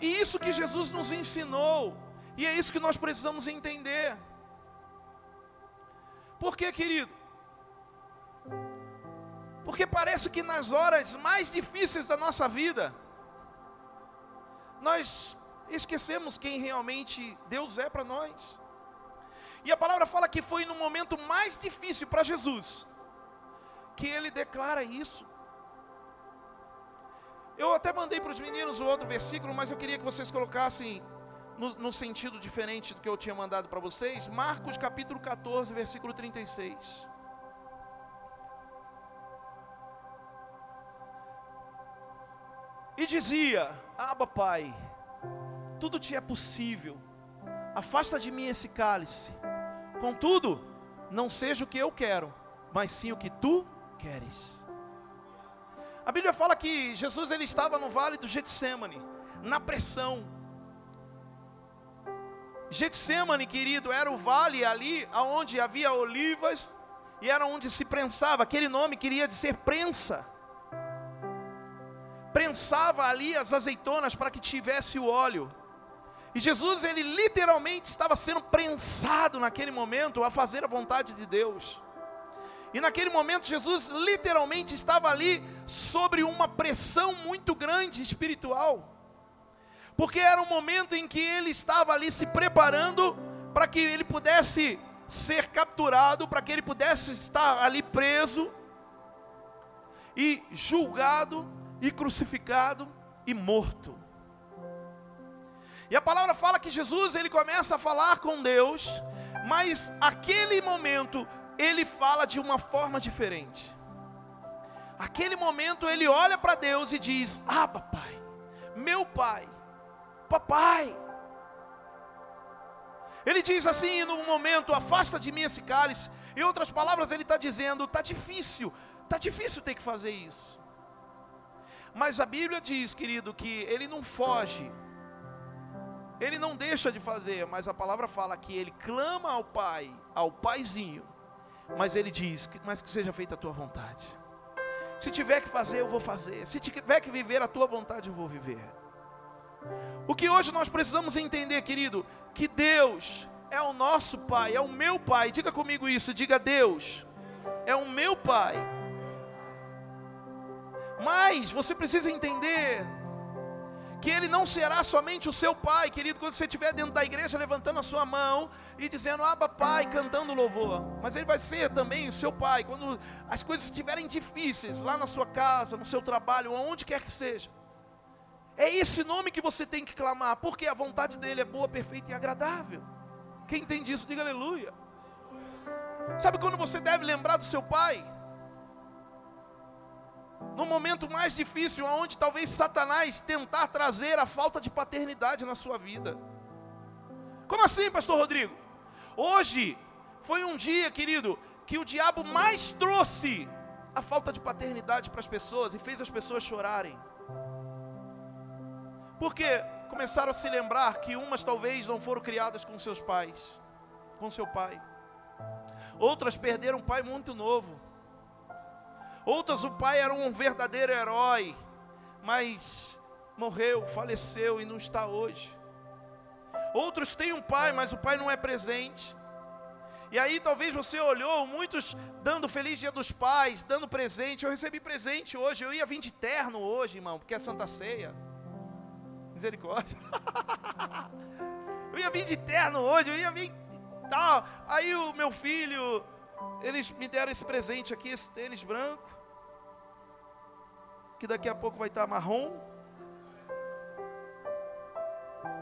E isso que Jesus nos ensinou e é isso que nós precisamos entender. Por que, querido? Porque parece que nas horas mais difíceis da nossa vida, nós esquecemos quem realmente Deus é para nós. E a palavra fala que foi no momento mais difícil para Jesus que ele declara isso. Eu até mandei para os meninos o outro versículo, mas eu queria que vocês colocassem no, no sentido diferente do que eu tinha mandado para vocês. Marcos capítulo 14, versículo 36. E dizia: Aba, Pai, tudo te é possível, afasta de mim esse cálice, contudo, não seja o que eu quero, mas sim o que tu queres. A Bíblia fala que Jesus ele estava no vale do Getsemane, na pressão. Getsemane, querido, era o vale ali onde havia olivas e era onde se prensava. Aquele nome queria dizer prensa. Prensava ali as azeitonas para que tivesse o óleo. E Jesus, ele literalmente estava sendo prensado naquele momento a fazer a vontade de Deus. E naquele momento Jesus literalmente estava ali sobre uma pressão muito grande espiritual. Porque era um momento em que ele estava ali se preparando para que ele pudesse ser capturado, para que ele pudesse estar ali preso e julgado e crucificado e morto. E a palavra fala que Jesus ele começa a falar com Deus, mas aquele momento ele fala de uma forma diferente. Aquele momento ele olha para Deus e diz: Ah, papai, meu pai, papai. Ele diz assim no momento: Afasta de mim esse cálice. Em outras palavras, ele está dizendo: Está difícil, está difícil ter que fazer isso. Mas a Bíblia diz, querido, que ele não foge, ele não deixa de fazer, mas a palavra fala que ele clama ao Pai, ao Paizinho, mas ele diz: Mas que seja feita a tua vontade. Se tiver que fazer, eu vou fazer. Se tiver que viver a tua vontade, eu vou viver. O que hoje nós precisamos entender, querido, que Deus é o nosso Pai, é o meu Pai. Diga comigo isso, diga Deus, é o meu Pai. Mas você precisa entender que Ele não será somente o seu Pai, querido, quando você estiver dentro da igreja levantando a sua mão e dizendo, Aba Pai, cantando louvor, mas Ele vai ser também o seu Pai, quando as coisas estiverem difíceis, lá na sua casa, no seu trabalho, onde quer que seja. É esse nome que você tem que clamar, porque a vontade dEle é boa, perfeita e agradável. Quem entende isso, diga aleluia. Sabe quando você deve lembrar do seu Pai? no momento mais difícil, onde talvez Satanás tentar trazer a falta de paternidade na sua vida. Como assim, pastor Rodrigo? Hoje foi um dia, querido, que o diabo mais trouxe a falta de paternidade para as pessoas e fez as pessoas chorarem. Porque começaram a se lembrar que umas talvez não foram criadas com seus pais, com seu pai. Outras perderam um pai muito novo. Outras, o pai era um verdadeiro herói, mas morreu, faleceu e não está hoje. Outros têm um pai, mas o pai não é presente. E aí talvez você olhou muitos dando feliz dia dos pais, dando presente. Eu recebi presente hoje, eu ia vir de terno hoje, irmão, porque é Santa Ceia. Misericórdia. eu ia vir de terno hoje, eu ia vir tal. Aí o meu filho, eles me deram esse presente aqui, esse tênis branco que daqui a pouco vai estar marrom.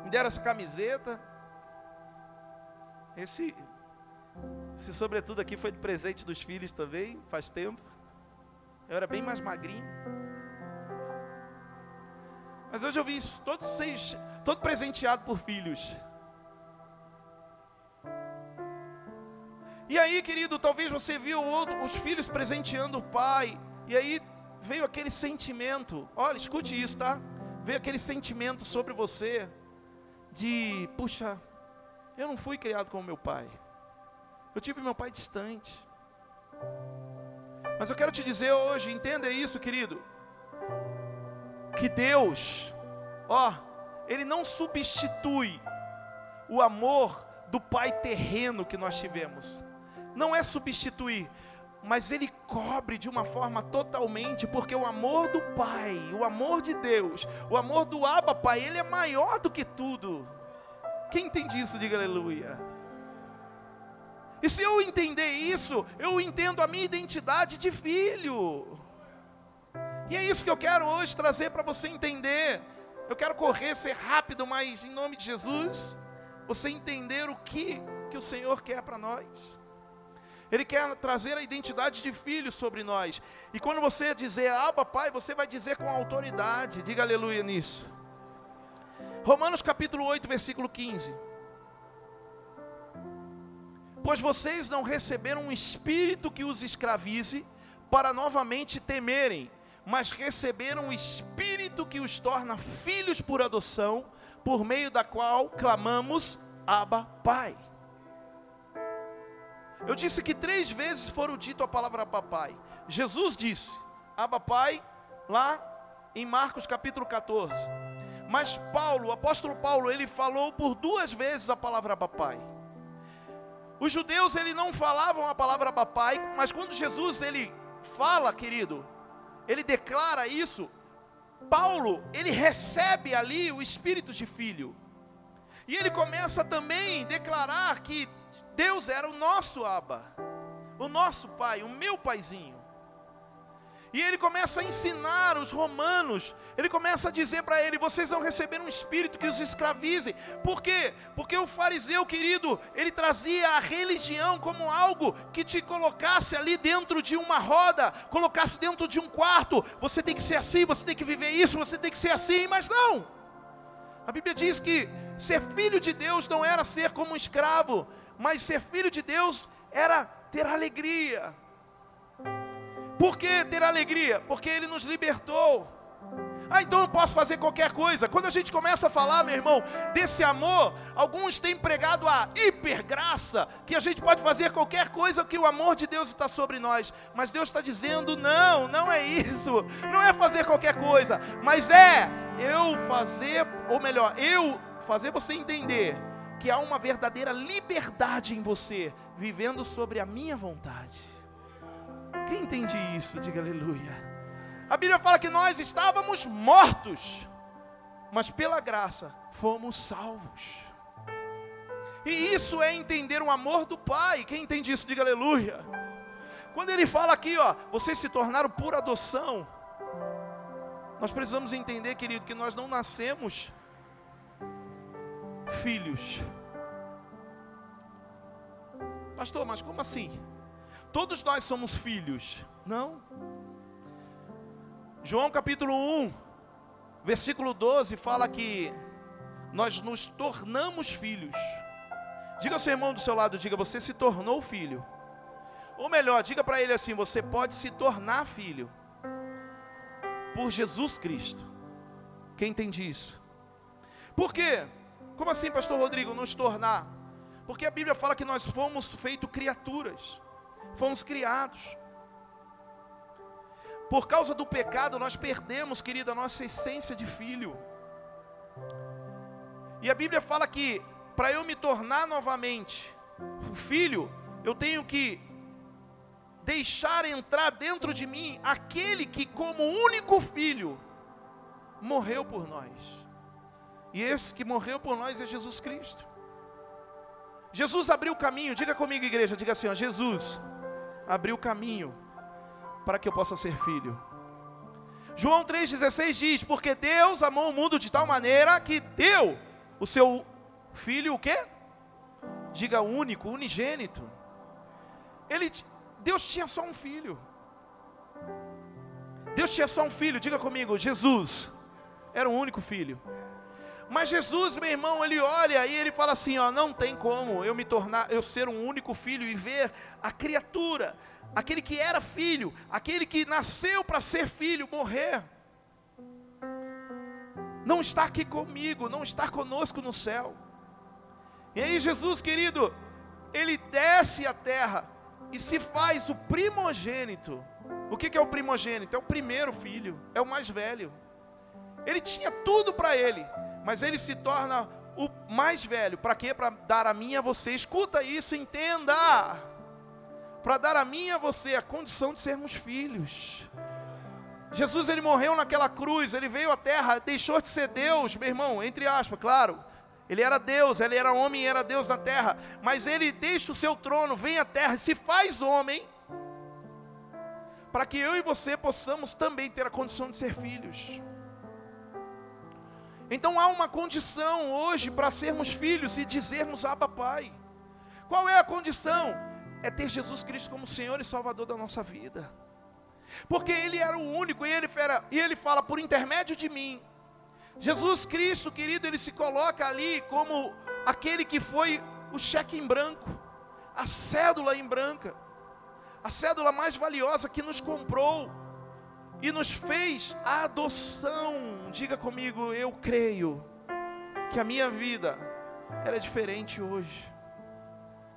Me deram essa camiseta. Esse, esse sobretudo aqui foi de presente dos filhos também, faz tempo. Eu era bem mais magrinho. Mas hoje eu vi todo, todo presenteado por filhos. E aí, querido, talvez você viu os filhos presenteando o pai. E aí veio aquele sentimento, olha, escute isso, tá? Veio aquele sentimento sobre você de, puxa, eu não fui criado como meu pai. Eu tive meu pai distante. Mas eu quero te dizer hoje, entenda isso, querido, que Deus, ó, ele não substitui o amor do pai terreno que nós tivemos. Não é substituir, mas ele cobre de uma forma totalmente, porque o amor do Pai, o amor de Deus, o amor do Abba Pai, ele é maior do que tudo. Quem entende isso, diga aleluia. E se eu entender isso, eu entendo a minha identidade de filho. E é isso que eu quero hoje trazer para você entender. Eu quero correr, ser rápido, mas em nome de Jesus, você entender o que, que o Senhor quer para nós. Ele quer trazer a identidade de filho sobre nós. E quando você dizer, ah, papai, você vai dizer com autoridade. Diga aleluia nisso. Romanos capítulo 8, versículo 15. Pois vocês não receberam um espírito que os escravize para novamente temerem, mas receberam um espírito que os torna filhos por adoção, por meio da qual clamamos Abba, Pai. Eu disse que três vezes foram dito a palavra papai. Jesus disse, Abba Pai, lá em Marcos capítulo 14. Mas Paulo, o apóstolo Paulo, ele falou por duas vezes a palavra papai. Os judeus ele não falavam a palavra papai, mas quando Jesus ele fala, querido, ele declara isso, Paulo, ele recebe ali o espírito de filho. E ele começa também a declarar que Deus era o nosso Abba, o nosso pai, o meu paizinho. E ele começa a ensinar os romanos, ele começa a dizer para ele: vocês vão receber um espírito que os escravize. Por quê? Porque o fariseu, querido, ele trazia a religião como algo que te colocasse ali dentro de uma roda, colocasse dentro de um quarto. Você tem que ser assim, você tem que viver isso, você tem que ser assim, mas não. A Bíblia diz que ser filho de Deus não era ser como um escravo, mas ser filho de Deus era ter alegria por que ter alegria? Porque Ele nos libertou. Ah, então eu posso fazer qualquer coisa. Quando a gente começa a falar, meu irmão, desse amor, alguns têm pregado a hipergraça, que a gente pode fazer qualquer coisa que o amor de Deus está sobre nós. Mas Deus está dizendo: não, não é isso. Não é fazer qualquer coisa, mas é eu fazer, ou melhor, eu fazer você entender que há uma verdadeira liberdade em você, vivendo sobre a minha vontade. Quem entende isso? Diga aleluia. A Bíblia fala que nós estávamos mortos, mas pela graça fomos salvos. E isso é entender o amor do Pai. Quem entende isso, diga aleluia. Quando ele fala aqui, ó, vocês se tornaram por adoção. Nós precisamos entender, querido, que nós não nascemos filhos. Pastor, mas como assim? Todos nós somos filhos. Não. João capítulo 1, versículo 12 fala que nós nos tornamos filhos. Diga ao seu irmão do seu lado, diga, você se tornou filho. Ou melhor, diga para ele assim: você pode se tornar filho por Jesus Cristo. Quem entende isso? Por quê? Como assim, pastor Rodrigo, nos tornar? Porque a Bíblia fala que nós fomos feitos criaturas fomos criados. Por causa do pecado, nós perdemos, querida, a nossa essência de filho. E a Bíblia fala que para eu me tornar novamente o filho, eu tenho que deixar entrar dentro de mim aquele que, como único filho, morreu por nós. E esse que morreu por nós é Jesus Cristo. Jesus abriu o caminho, diga comigo, igreja, diga assim: ó, Jesus abriu caminho para que eu possa ser filho. João 3,16 diz: Porque Deus amou o mundo de tal maneira que deu o seu filho, o quê? Diga único, unigênito. Ele, Deus tinha só um filho. Deus tinha só um filho, diga comigo, Jesus era o único filho. Mas Jesus, meu irmão, ele olha e ele fala assim: ó, não tem como eu me tornar, eu ser um único filho e ver a criatura, aquele que era filho, aquele que nasceu para ser filho, morrer. Não está aqui comigo, não está conosco no céu. E aí, Jesus querido, ele desce a terra e se faz o primogênito. O que é o primogênito? É o primeiro filho, é o mais velho. Ele tinha tudo para ele, mas ele se torna o mais velho. Para quê? Para dar a mim e a você. Escuta isso, entenda. Para dar a mim e a você a condição de sermos filhos. Jesus ele morreu naquela cruz, ele veio à terra, deixou de ser Deus, meu irmão, entre aspas, claro. Ele era Deus, ele era homem e era Deus na terra, mas ele deixa o seu trono, vem à terra, se faz homem, para que eu e você possamos também ter a condição de ser filhos. Então há uma condição hoje para sermos filhos e dizermos Abba Pai. Qual é a condição? É ter Jesus Cristo como Senhor e Salvador da nossa vida. Porque Ele era o único e Ele, era, e ele fala, por intermédio de mim. Jesus Cristo, querido, Ele se coloca ali como aquele que foi o cheque em branco, a cédula em branca, a cédula mais valiosa que nos comprou e nos fez a adoção. Diga comigo, eu creio que a minha vida era diferente hoje.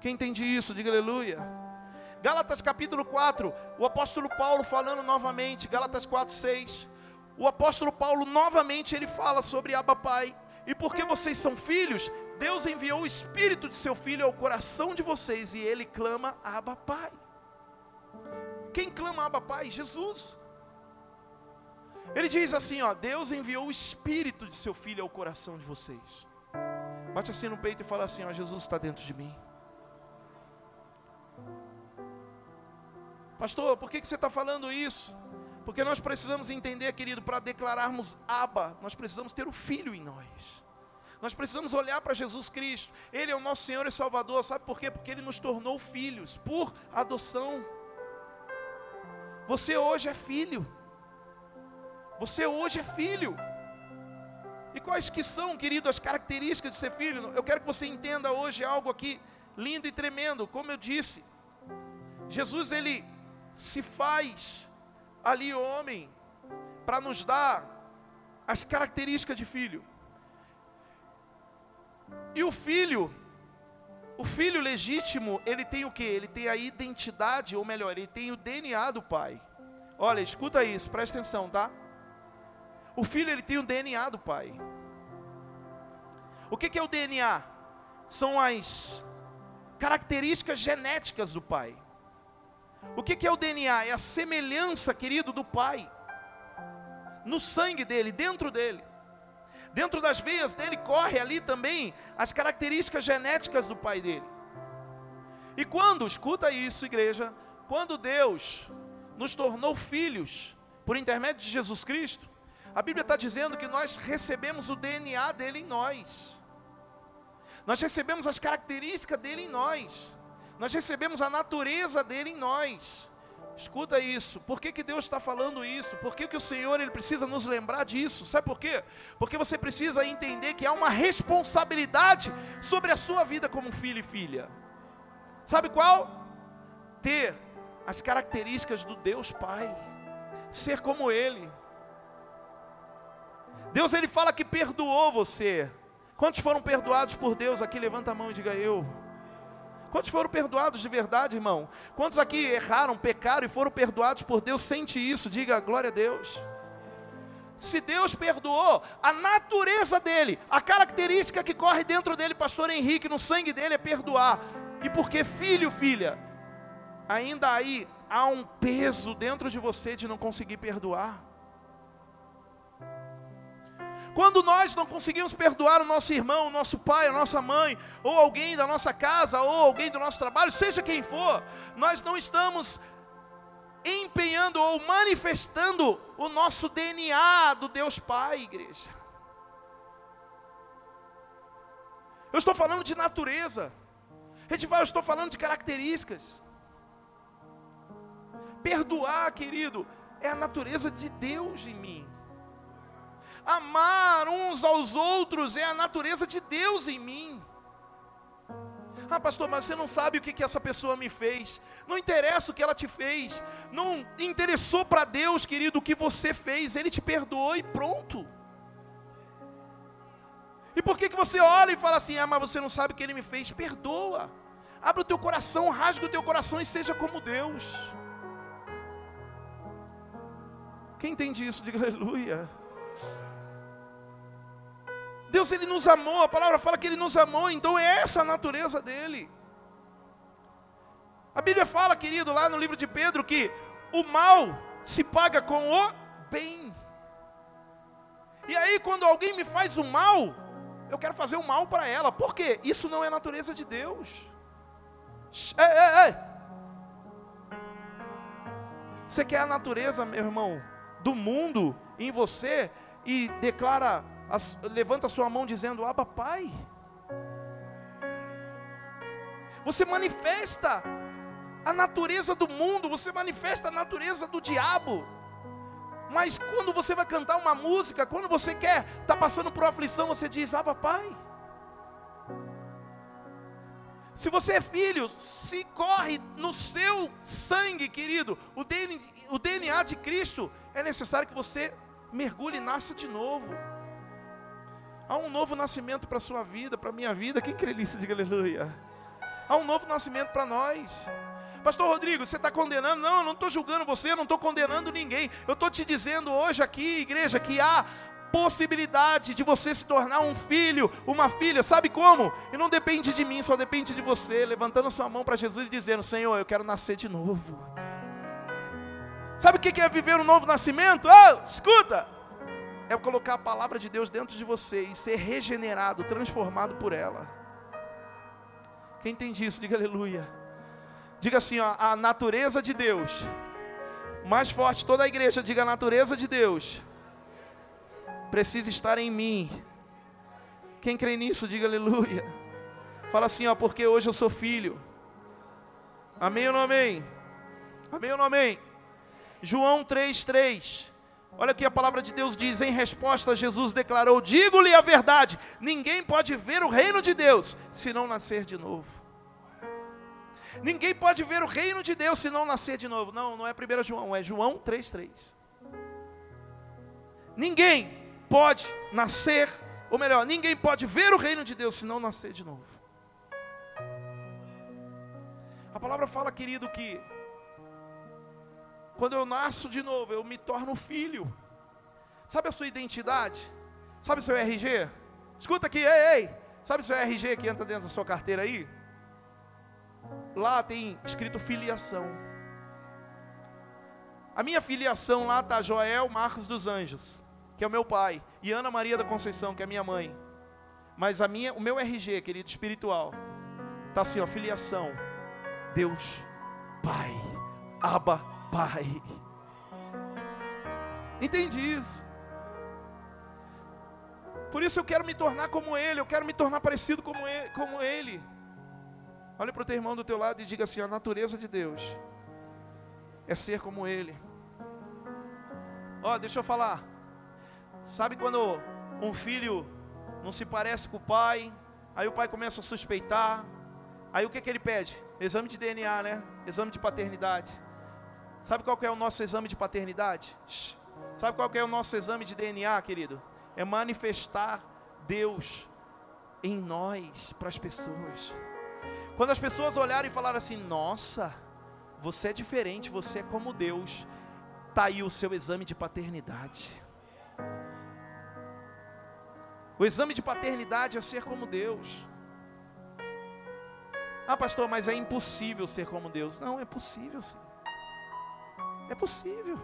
Quem entende isso, diga aleluia. Gálatas capítulo 4, o apóstolo Paulo falando novamente, Gálatas 4, 6. O apóstolo Paulo novamente ele fala sobre Abba Pai. E porque vocês são filhos, Deus enviou o espírito de seu filho ao coração de vocês e ele clama Abba Pai. Quem clama Abba Pai? Jesus. Ele diz assim, ó, Deus enviou o espírito de seu filho ao coração de vocês. Bate assim no peito e fala assim, ó, Jesus está dentro de mim. Pastor, por que, que você está falando isso? Porque nós precisamos entender, querido, para declararmos Abba, nós precisamos ter o Filho em nós. Nós precisamos olhar para Jesus Cristo. Ele é o nosso Senhor e Salvador. Sabe por quê? Porque Ele nos tornou filhos por adoção. Você hoje é filho. Você hoje é filho. E quais que são, querido, as características de ser filho? Eu quero que você entenda hoje algo aqui lindo e tremendo. Como eu disse, Jesus ele se faz ali homem para nos dar as características de filho. E o filho, o filho legítimo, ele tem o que? Ele tem a identidade, ou melhor, ele tem o DNA do pai. Olha, escuta isso, presta atenção, tá? O filho ele tem o DNA do pai. O que, que é o DNA? São as características genéticas do pai. O que, que é o DNA? É a semelhança, querido, do pai. No sangue dele, dentro dele. Dentro das veias dele corre ali também as características genéticas do pai dele. E quando, escuta isso, igreja, quando Deus nos tornou filhos por intermédio de Jesus Cristo, a Bíblia está dizendo que nós recebemos o DNA dele em nós. Nós recebemos as características dele em nós. Nós recebemos a natureza dele em nós. Escuta isso. Por que, que Deus está falando isso? Por que, que o Senhor ele precisa nos lembrar disso? Sabe por quê? Porque você precisa entender que há uma responsabilidade sobre a sua vida como filho e filha. Sabe qual? Ter as características do Deus Pai. Ser como Ele. Deus ele fala que perdoou você. Quantos foram perdoados por Deus aqui? Levanta a mão e diga eu. Quantos foram perdoados de verdade, irmão? Quantos aqui erraram, pecaram e foram perdoados por Deus? Sente isso, diga glória a Deus. Se Deus perdoou, a natureza dele, a característica que corre dentro dele, pastor Henrique, no sangue dele é perdoar. E porque filho, filha, ainda aí há um peso dentro de você de não conseguir perdoar. Quando nós não conseguimos perdoar o nosso irmão, o nosso pai, a nossa mãe, ou alguém da nossa casa, ou alguém do nosso trabalho, seja quem for, nós não estamos empenhando ou manifestando o nosso DNA do Deus Pai, igreja. Eu estou falando de natureza. Edival, eu estou falando de características. Perdoar, querido, é a natureza de Deus em mim. Amar uns aos outros é a natureza de Deus em mim. Ah, pastor, mas você não sabe o que, que essa pessoa me fez. Não interessa o que ela te fez. Não interessou para Deus, querido, o que você fez. Ele te perdoou e pronto. E por que, que você olha e fala assim, ah, mas você não sabe o que ele me fez? Perdoa. Abre o teu coração, rasga o teu coração e seja como Deus. Quem entende isso? Diga aleluia. Deus ele nos amou, a palavra fala que ele nos amou, então é essa a natureza dele. A Bíblia fala, querido, lá no livro de Pedro, que o mal se paga com o bem. E aí, quando alguém me faz o mal, eu quero fazer o mal para ela. Por quê? Isso não é natureza de Deus. Ei, ei, ei. Você quer a natureza, meu irmão, do mundo em você e declara, levanta a sua mão dizendo: Abba, Pai. Você manifesta a natureza do mundo, você manifesta a natureza do diabo. Mas quando você vai cantar uma música, quando você quer, está passando por aflição, você diz, ah, papai. Se você é filho, se corre no seu sangue, querido, o DNA, o DNA de Cristo, é necessário que você mergulhe e nasça de novo. Há um novo nascimento para a sua vida, para a minha vida. Quem crê nisso, diga aleluia. Há um novo nascimento para nós. Pastor Rodrigo, você está condenando? Não, eu não estou julgando você, não estou condenando ninguém. Eu estou te dizendo hoje aqui, igreja, que há possibilidade de você se tornar um filho, uma filha, sabe como? E não depende de mim, só depende de você, levantando sua mão para Jesus e dizendo: Senhor, eu quero nascer de novo. Sabe o que é viver um novo nascimento? Oh, escuta! É colocar a palavra de Deus dentro de você e ser regenerado, transformado por ela. Quem entende isso, diga aleluia. Diga assim, ó, a natureza de Deus. Mais forte, toda a igreja, diga a natureza de Deus. Precisa estar em mim. Quem crê nisso, diga aleluia. Fala assim, ó, porque hoje eu sou filho. Amém ou não amém? Amém ou não amém? João 3,3. Olha o que a palavra de Deus diz. Em resposta, Jesus declarou: Digo-lhe a verdade: ninguém pode ver o reino de Deus se não nascer de novo. Ninguém pode ver o reino de Deus se não nascer de novo. Não, não é 1 João, é João 3,3. Ninguém pode nascer, ou melhor, ninguém pode ver o reino de Deus se não nascer de novo. A palavra fala, querido, que quando eu nasço de novo, eu me torno filho. Sabe a sua identidade? Sabe o seu RG? Escuta aqui, ei, ei. Sabe o seu RG que entra dentro da sua carteira aí? Lá tem escrito filiação. A minha filiação lá está Joel Marcos dos Anjos, que é o meu pai, e Ana Maria da Conceição, que é minha mãe. Mas a minha, o meu RG, querido, espiritual, está assim, ó, filiação. Deus, Pai, Abba, Pai. Entendi isso. Por isso eu quero me tornar como Ele, eu quero me tornar parecido como Ele. Como ele. Olha para o teu irmão do teu lado e diga assim: a natureza de Deus é ser como Ele. Ó, oh, deixa eu falar. Sabe quando um filho não se parece com o pai, aí o pai começa a suspeitar, aí o que, que ele pede? Exame de DNA, né? Exame de paternidade. Sabe qual é o nosso exame de paternidade? Sabe qual é o nosso exame de DNA, querido? É manifestar Deus em nós para as pessoas. Quando as pessoas olharem e falaram assim: Nossa, você é diferente, você é como Deus. Está aí o seu exame de paternidade. O exame de paternidade é ser como Deus. Ah, pastor, mas é impossível ser como Deus. Não, é possível sim. É possível.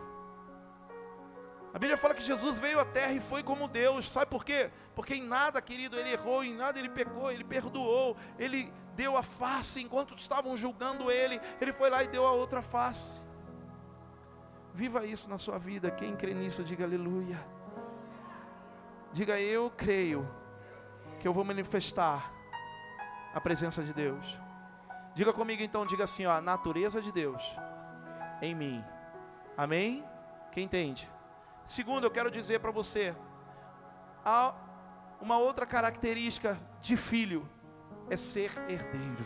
A Bíblia fala que Jesus veio à terra e foi como Deus. Sabe por quê? Porque em nada, querido, ele errou, em nada ele pecou, ele perdoou, ele deu a face enquanto estavam julgando ele, ele foi lá e deu a outra face. Viva isso na sua vida. Quem crê nisso, diga aleluia. Diga eu creio que eu vou manifestar a presença de Deus. Diga comigo então, diga assim, ó, a natureza de Deus em mim. Amém? Quem entende? Segundo, eu quero dizer para você, há uma outra característica de filho, é ser herdeiro.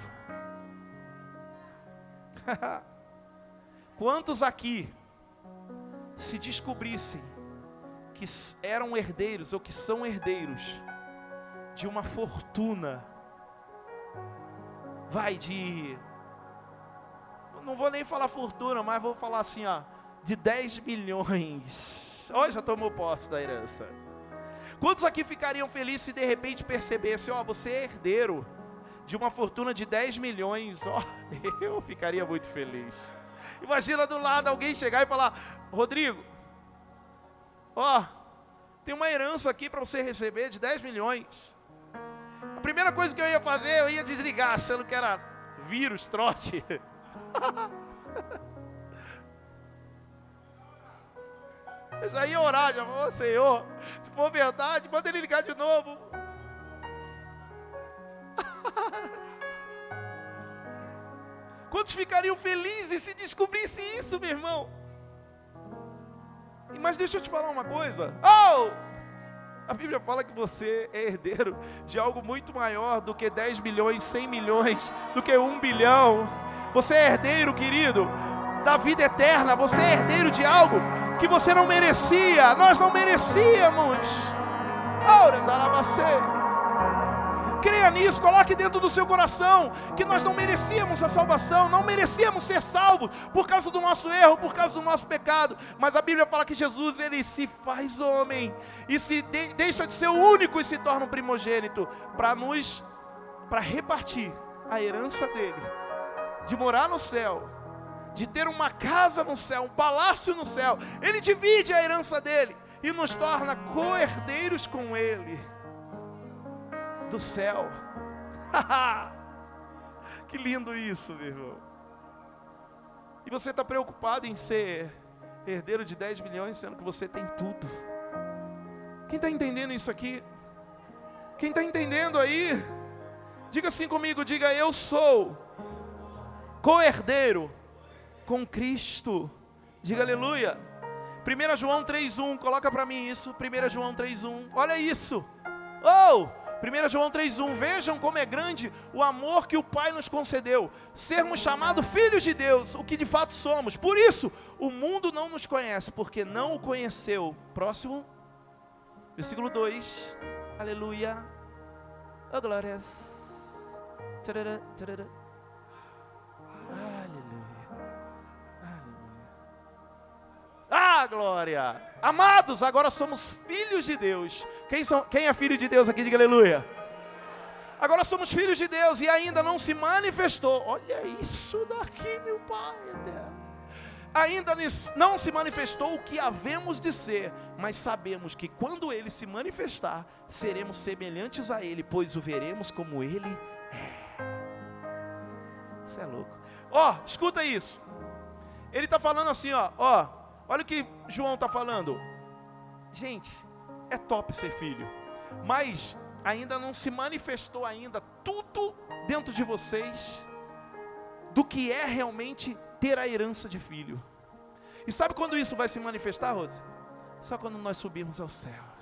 Quantos aqui, se descobrissem que eram herdeiros ou que são herdeiros de uma fortuna, vai de. Não vou nem falar fortuna, mas vou falar assim, ó, de 10 milhões Olha, já tomou posse da herança. Quantos aqui ficariam felizes se de repente percebesse, ó, você é herdeiro de uma fortuna de 10 milhões? Ó, eu ficaria muito feliz. Imagina do lado alguém chegar e falar: Rodrigo, ó, tem uma herança aqui para você receber de 10 milhões. A primeira coisa que eu ia fazer, eu ia desligar, achando que era vírus, trote. Eu já ia orar, já falou, Senhor, se for verdade, manda ele ligar de novo. Quantos ficariam felizes se descobrisse isso, meu irmão? Mas deixa eu te falar uma coisa. Oh! A Bíblia fala que você é herdeiro de algo muito maior do que 10 milhões, 100 milhões, do que 1 bilhão. Você é herdeiro, querido, da vida eterna. Você é herdeiro de algo que você não merecia. Nós não merecíamos. Creia nisso, coloque dentro do seu coração que nós não merecíamos a salvação, não merecíamos ser salvos por causa do nosso erro, por causa do nosso pecado. Mas a Bíblia fala que Jesus ele se faz homem e se de, deixa de ser o único e se torna um primogênito para nos para repartir a herança dele, de morar no céu, de ter uma casa no céu, um palácio no céu. Ele divide a herança dele e nos torna co-herdeiros com ele do céu. que lindo isso, meu irmão. E você está preocupado em ser herdeiro de 10 milhões, sendo que você tem tudo. Quem está entendendo isso aqui? Quem está entendendo aí? Diga assim comigo, diga eu sou co-herdeiro com Cristo. Diga aleluia. 1 João 3,1, coloca para mim isso. 1 João 3,1, olha isso. Oh! 1 João 3,1: Vejam como é grande o amor que o Pai nos concedeu, sermos chamados filhos de Deus, o que de fato somos. Por isso, o mundo não nos conhece, porque não o conheceu. Próximo, versículo 2: Aleluia, oh glórias. Tcharara, tcharara. Glória! Amados, agora somos filhos de Deus. Quem, são, quem é filho de Deus aqui? Diga aleluia. Agora somos filhos de Deus e ainda não se manifestou. Olha isso daqui, meu Pai eterno. Ainda não se manifestou o que havemos de ser, mas sabemos que quando ele se manifestar, seremos semelhantes a ele, pois o veremos como ele é. Você é louco. Ó, oh, escuta isso. Ele está falando assim, ó, ó. Olha o que João está falando. Gente, é top ser filho, mas ainda não se manifestou ainda tudo dentro de vocês do que é realmente ter a herança de filho. E sabe quando isso vai se manifestar, Rose? Só quando nós subirmos ao céu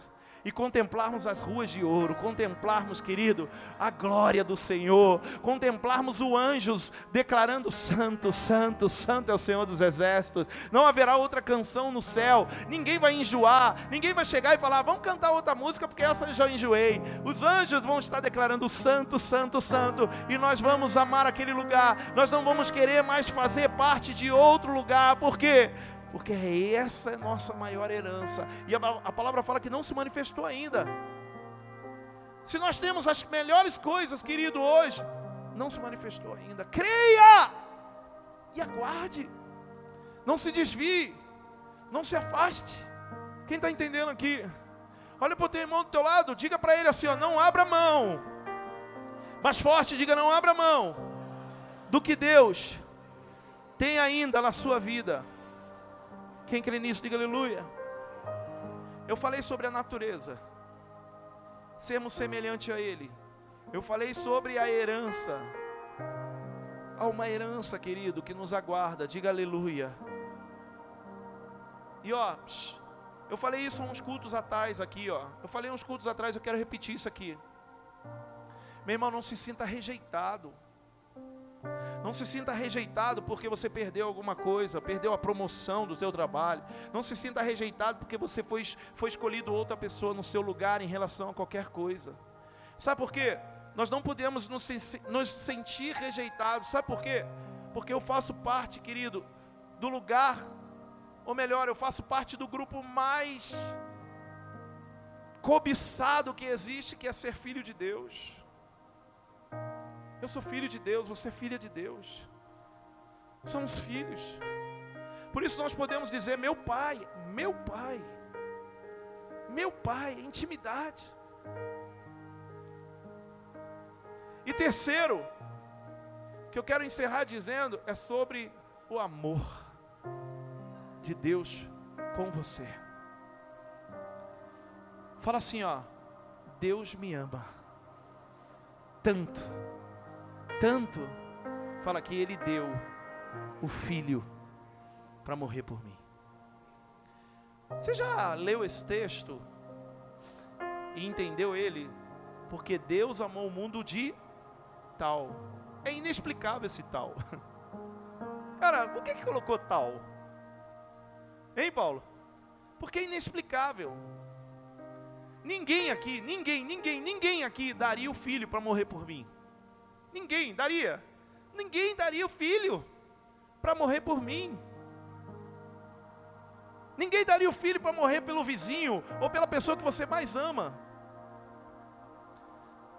e contemplarmos as ruas de ouro, contemplarmos, querido, a glória do Senhor, contemplarmos os anjos declarando: Santo, Santo, Santo é o Senhor dos exércitos. Não haverá outra canção no céu, ninguém vai enjoar, ninguém vai chegar e falar: Vamos cantar outra música porque essa eu já enjoei. Os anjos vão estar declarando: Santo, Santo, Santo, e nós vamos amar aquele lugar, nós não vamos querer mais fazer parte de outro lugar, por quê? Porque essa é nossa maior herança. E a, a palavra fala que não se manifestou ainda. Se nós temos as melhores coisas, querido, hoje, não se manifestou ainda. Creia e aguarde. Não se desvie, não se afaste. Quem está entendendo aqui? Olha para o teu irmão do teu lado, diga para ele assim: ó, não abra mão. Mais forte, diga: não abra mão do que Deus tem ainda na sua vida. Quem crê nisso, diga aleluia. Eu falei sobre a natureza, sermos semelhante a Ele. Eu falei sobre a herança. Há uma herança, querido, que nos aguarda, diga aleluia. E ó, eu falei isso uns cultos atrás aqui, ó. Eu falei uns cultos atrás, eu quero repetir isso aqui. Meu irmão, não se sinta rejeitado. Não se sinta rejeitado porque você perdeu alguma coisa, perdeu a promoção do seu trabalho. Não se sinta rejeitado porque você foi, foi escolhido outra pessoa no seu lugar em relação a qualquer coisa. Sabe por quê? Nós não podemos nos, nos sentir rejeitados. Sabe por quê? Porque eu faço parte, querido, do lugar, ou melhor, eu faço parte do grupo mais cobiçado que existe, que é ser filho de Deus. Eu sou filho de Deus, você é filha de Deus. Somos filhos. Por isso nós podemos dizer: meu pai, meu pai, meu pai, intimidade. E terceiro, que eu quero encerrar dizendo, é sobre o amor de Deus com você. Fala assim, ó. Deus me ama. Tanto. Tanto. Fala que Ele deu o Filho para morrer por mim. Você já leu esse texto e entendeu ele? Porque Deus amou o mundo de tal. É inexplicável esse tal. Cara, por que, que colocou tal? Hein, Paulo? Porque é inexplicável. Ninguém aqui, ninguém, ninguém, ninguém aqui daria o filho para morrer por mim. Ninguém daria. Ninguém daria o filho para morrer por mim. Ninguém daria o filho para morrer pelo vizinho ou pela pessoa que você mais ama.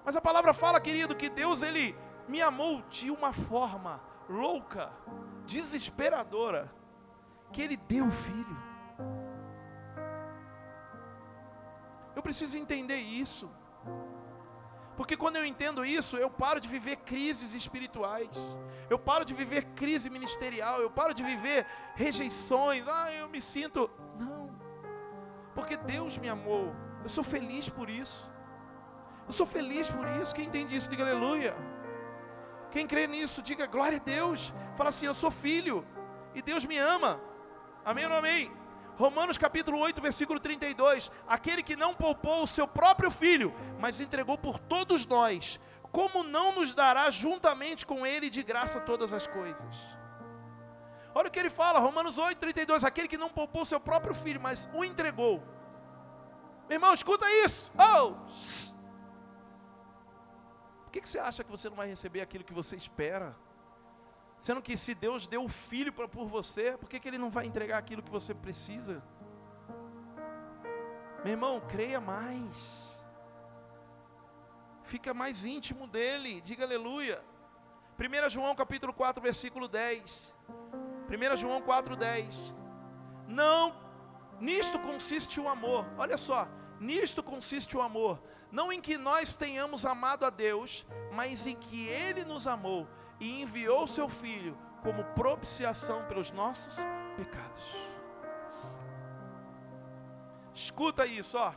Mas a palavra fala, querido, que Deus ele me amou de uma forma louca, desesperadora, que ele deu o filho. Eu preciso entender isso. Porque quando eu entendo isso, eu paro de viver crises espirituais. Eu paro de viver crise ministerial, eu paro de viver rejeições. Ah, eu me sinto não. Porque Deus me amou. Eu sou feliz por isso. Eu sou feliz por isso. Quem entende isso, diga aleluia. Quem crê nisso, diga glória a Deus. Fala assim: Eu sou filho e Deus me ama. Amém ou não amém? Romanos capítulo 8, versículo 32: Aquele que não poupou o seu próprio filho, mas entregou por todos nós, como não nos dará juntamente com ele de graça todas as coisas? Olha o que ele fala, Romanos 8, 32: Aquele que não poupou o seu próprio filho, mas o entregou. Meu irmão, escuta isso. Oh! Por que, que você acha que você não vai receber aquilo que você espera? Sendo que se Deus deu o filho pra, por você, por que, que Ele não vai entregar aquilo que você precisa? Meu irmão, creia mais. Fica mais íntimo dele, diga aleluia. 1 João capítulo 4, versículo 10. 1 João 4, 10. Não, nisto consiste o amor. Olha só, nisto consiste o amor. Não em que nós tenhamos amado a Deus, mas em que Ele nos amou e enviou seu Filho como propiciação pelos nossos pecados. Escuta isso, ó.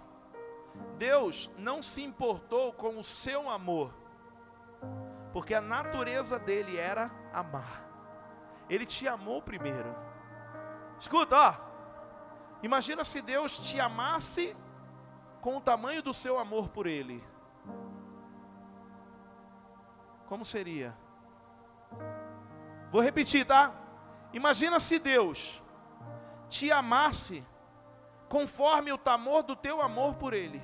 Deus não se importou com o seu amor, porque a natureza dele era amar. Ele te amou primeiro. Escuta, ó. Imagina se Deus te amasse com o tamanho do seu amor por ele. Como seria? Vou repetir, tá? Imagina se Deus te amasse conforme o tamanho do teu amor por Ele.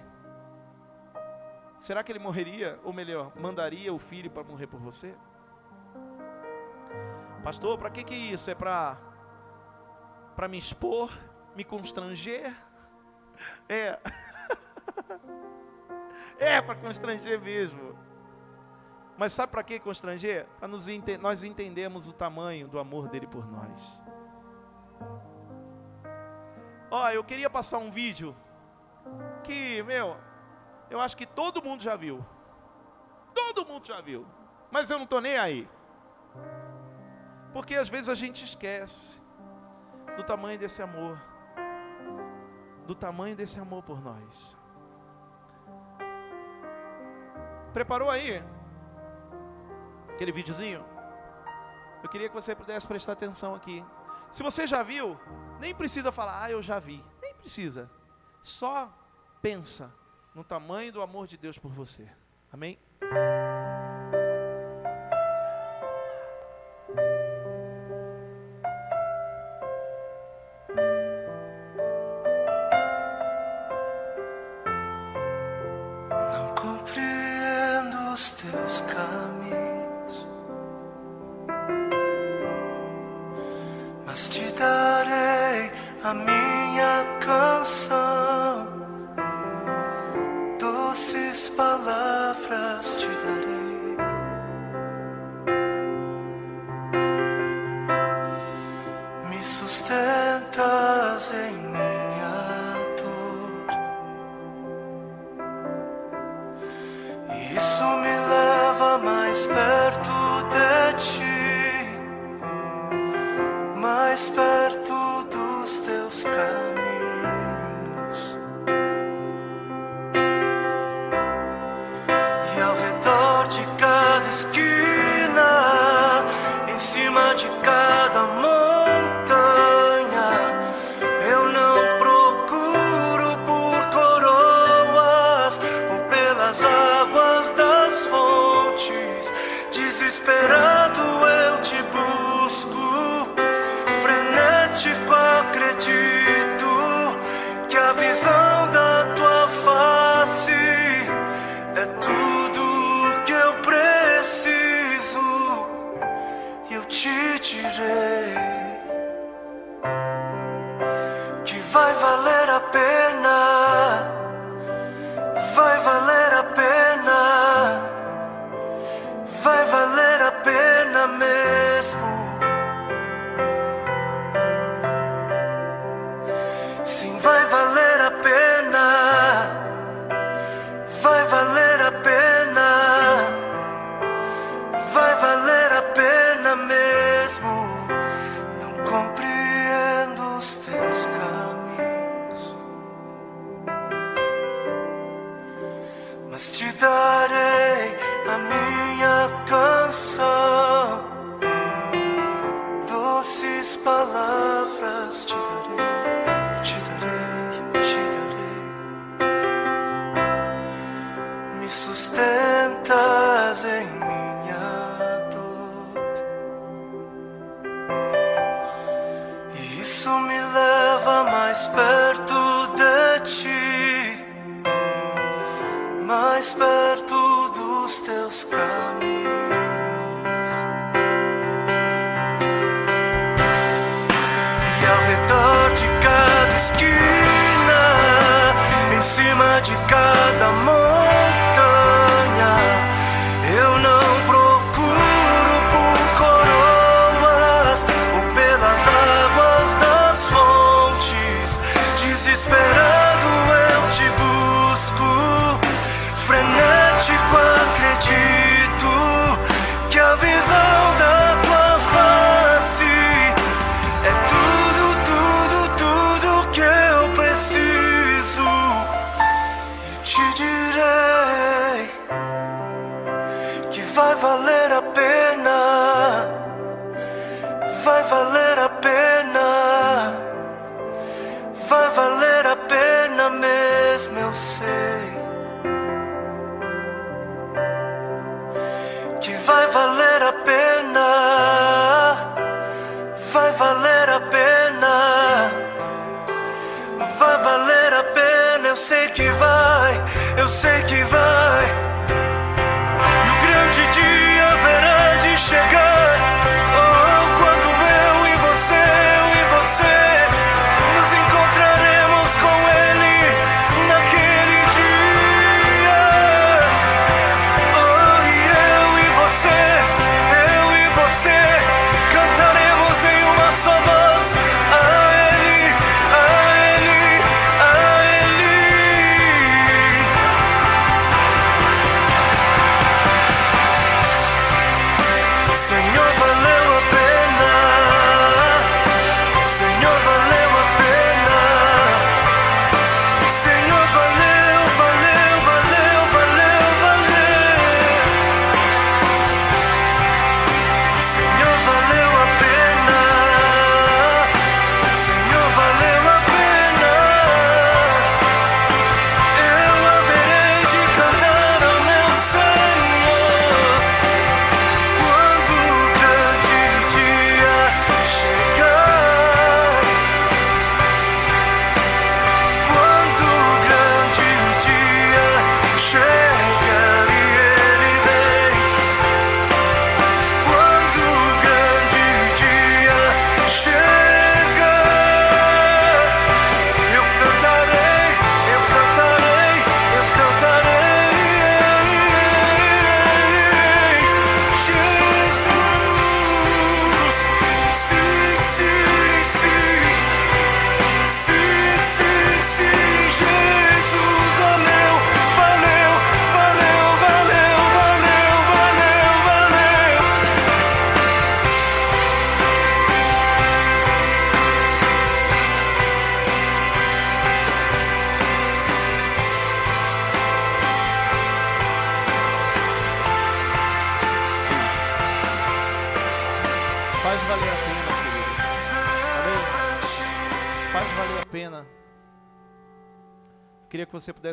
Será que Ele morreria, ou melhor, mandaria o filho para morrer por você? Pastor, para que que isso? É para para me expor, me constranger? É. é para constranger mesmo. Mas sabe para que constranger? Para ente nós entendermos o tamanho do amor dele por nós. Ó, eu queria passar um vídeo que, meu, eu acho que todo mundo já viu. Todo mundo já viu. Mas eu não estou nem aí. Porque às vezes a gente esquece do tamanho desse amor. Do tamanho desse amor por nós. Preparou aí? Aquele videozinho? Eu queria que você pudesse prestar atenção aqui. Se você já viu, nem precisa falar, ah, eu já vi. Nem precisa. Só pensa no tamanho do amor de Deus por você. Amém? A pena,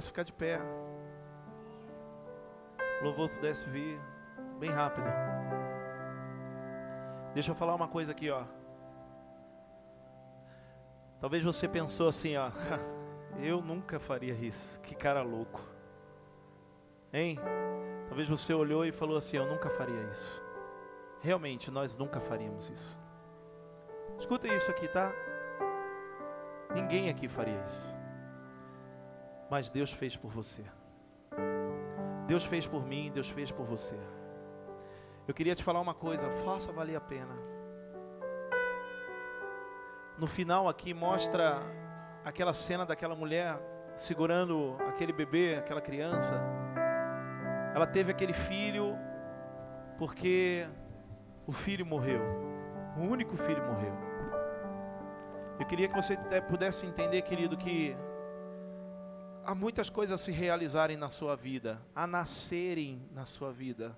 pudesse ficar de pé. O louvor pudesse vir bem rápido. Deixa eu falar uma coisa aqui, ó. Talvez você pensou assim, ó. Eu nunca faria isso. Que cara louco. Hein? Talvez você olhou e falou assim: Eu nunca faria isso. Realmente, nós nunca faríamos isso. Escuta isso aqui, tá? Ninguém aqui faria isso. Mas Deus fez por você. Deus fez por mim, Deus fez por você. Eu queria te falar uma coisa, faça valer a pena. No final aqui mostra aquela cena daquela mulher segurando aquele bebê, aquela criança. Ela teve aquele filho porque o filho morreu. O único filho morreu. Eu queria que você pudesse entender, querido, que há muitas coisas a se realizarem na sua vida, a nascerem na sua vida,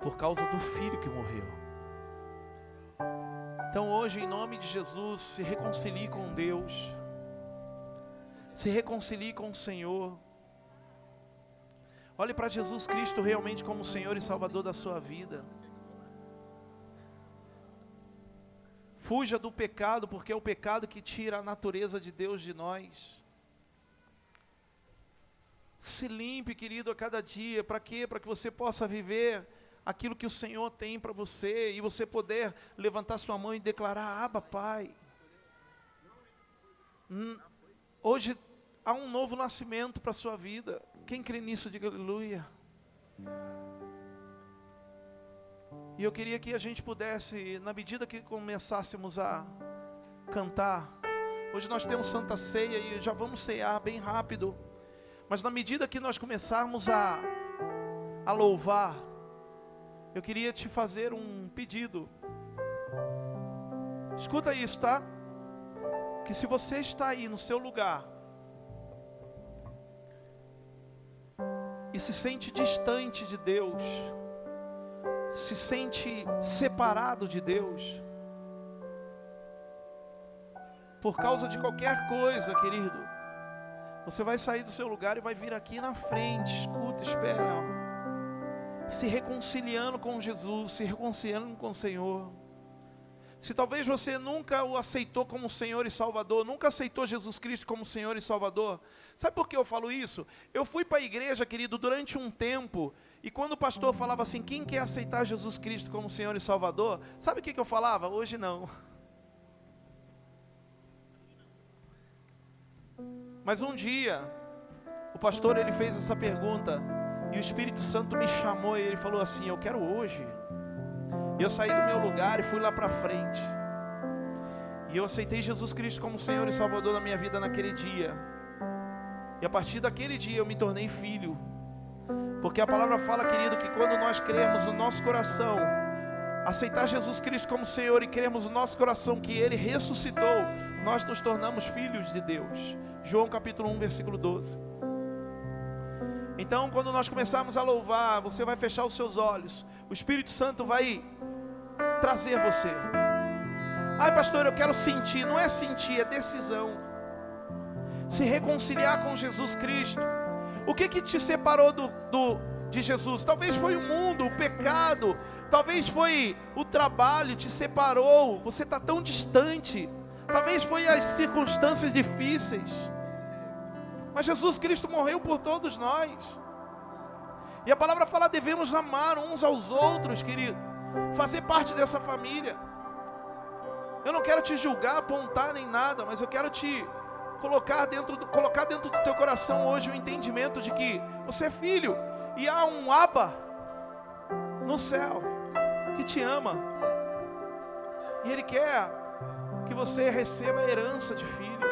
por causa do filho que morreu. Então hoje, em nome de Jesus, se reconcilie com Deus, se reconcilie com o Senhor. Olhe para Jesus Cristo realmente como Senhor e Salvador da sua vida. Fuja do pecado, porque é o pecado que tira a natureza de Deus de nós. Se limpe, querido, a cada dia. Para quê? Para que você possa viver aquilo que o Senhor tem para você e você poder levantar sua mão e declarar: Aba, Pai. Hum, hoje há um novo nascimento para a sua vida. Quem crê nisso, diga aleluia. E eu queria que a gente pudesse, na medida que começássemos a cantar, hoje nós temos Santa Ceia e já vamos cear bem rápido, mas na medida que nós começarmos a, a louvar, eu queria te fazer um pedido. Escuta isso, tá? Que se você está aí no seu lugar e se sente distante de Deus, se sente separado de Deus, por causa de qualquer coisa, querido, você vai sair do seu lugar e vai vir aqui na frente, escuta, espera se reconciliando com Jesus, se reconciliando com o Senhor. Se talvez você nunca o aceitou como Senhor e Salvador, nunca aceitou Jesus Cristo como Senhor e Salvador, sabe por que eu falo isso? Eu fui para a igreja, querido, durante um tempo, e quando o pastor falava assim: quem quer aceitar Jesus Cristo como Senhor e Salvador? Sabe o que, que eu falava? Hoje não. Mas um dia, o pastor ele fez essa pergunta, e o Espírito Santo me chamou e ele falou assim: Eu quero hoje. E eu saí do meu lugar e fui lá para frente. E eu aceitei Jesus Cristo como Senhor e Salvador da minha vida naquele dia. E a partir daquele dia eu me tornei filho. Porque a palavra fala, querido, que quando nós cremos no nosso coração, aceitar Jesus Cristo como Senhor e cremos no nosso coração que Ele ressuscitou, nós nos tornamos filhos de Deus. João capítulo 1, versículo 12. Então, quando nós começarmos a louvar, você vai fechar os seus olhos. O Espírito Santo vai trazer você. Ai, pastor, eu quero sentir. Não é sentir, é decisão. Se reconciliar com Jesus Cristo. O que que te separou do, do de Jesus? Talvez foi o mundo, o pecado. Talvez foi o trabalho, te separou. Você está tão distante. Talvez foi as circunstâncias difíceis. Mas Jesus Cristo morreu por todos nós. E a palavra fala: devemos amar uns aos outros, querido. Fazer parte dessa família. Eu não quero te julgar, apontar nem nada, mas eu quero te colocar dentro do, colocar dentro do teu coração hoje o entendimento de que você é filho e há um aba no céu que te ama. E ele quer que você receba a herança de filho.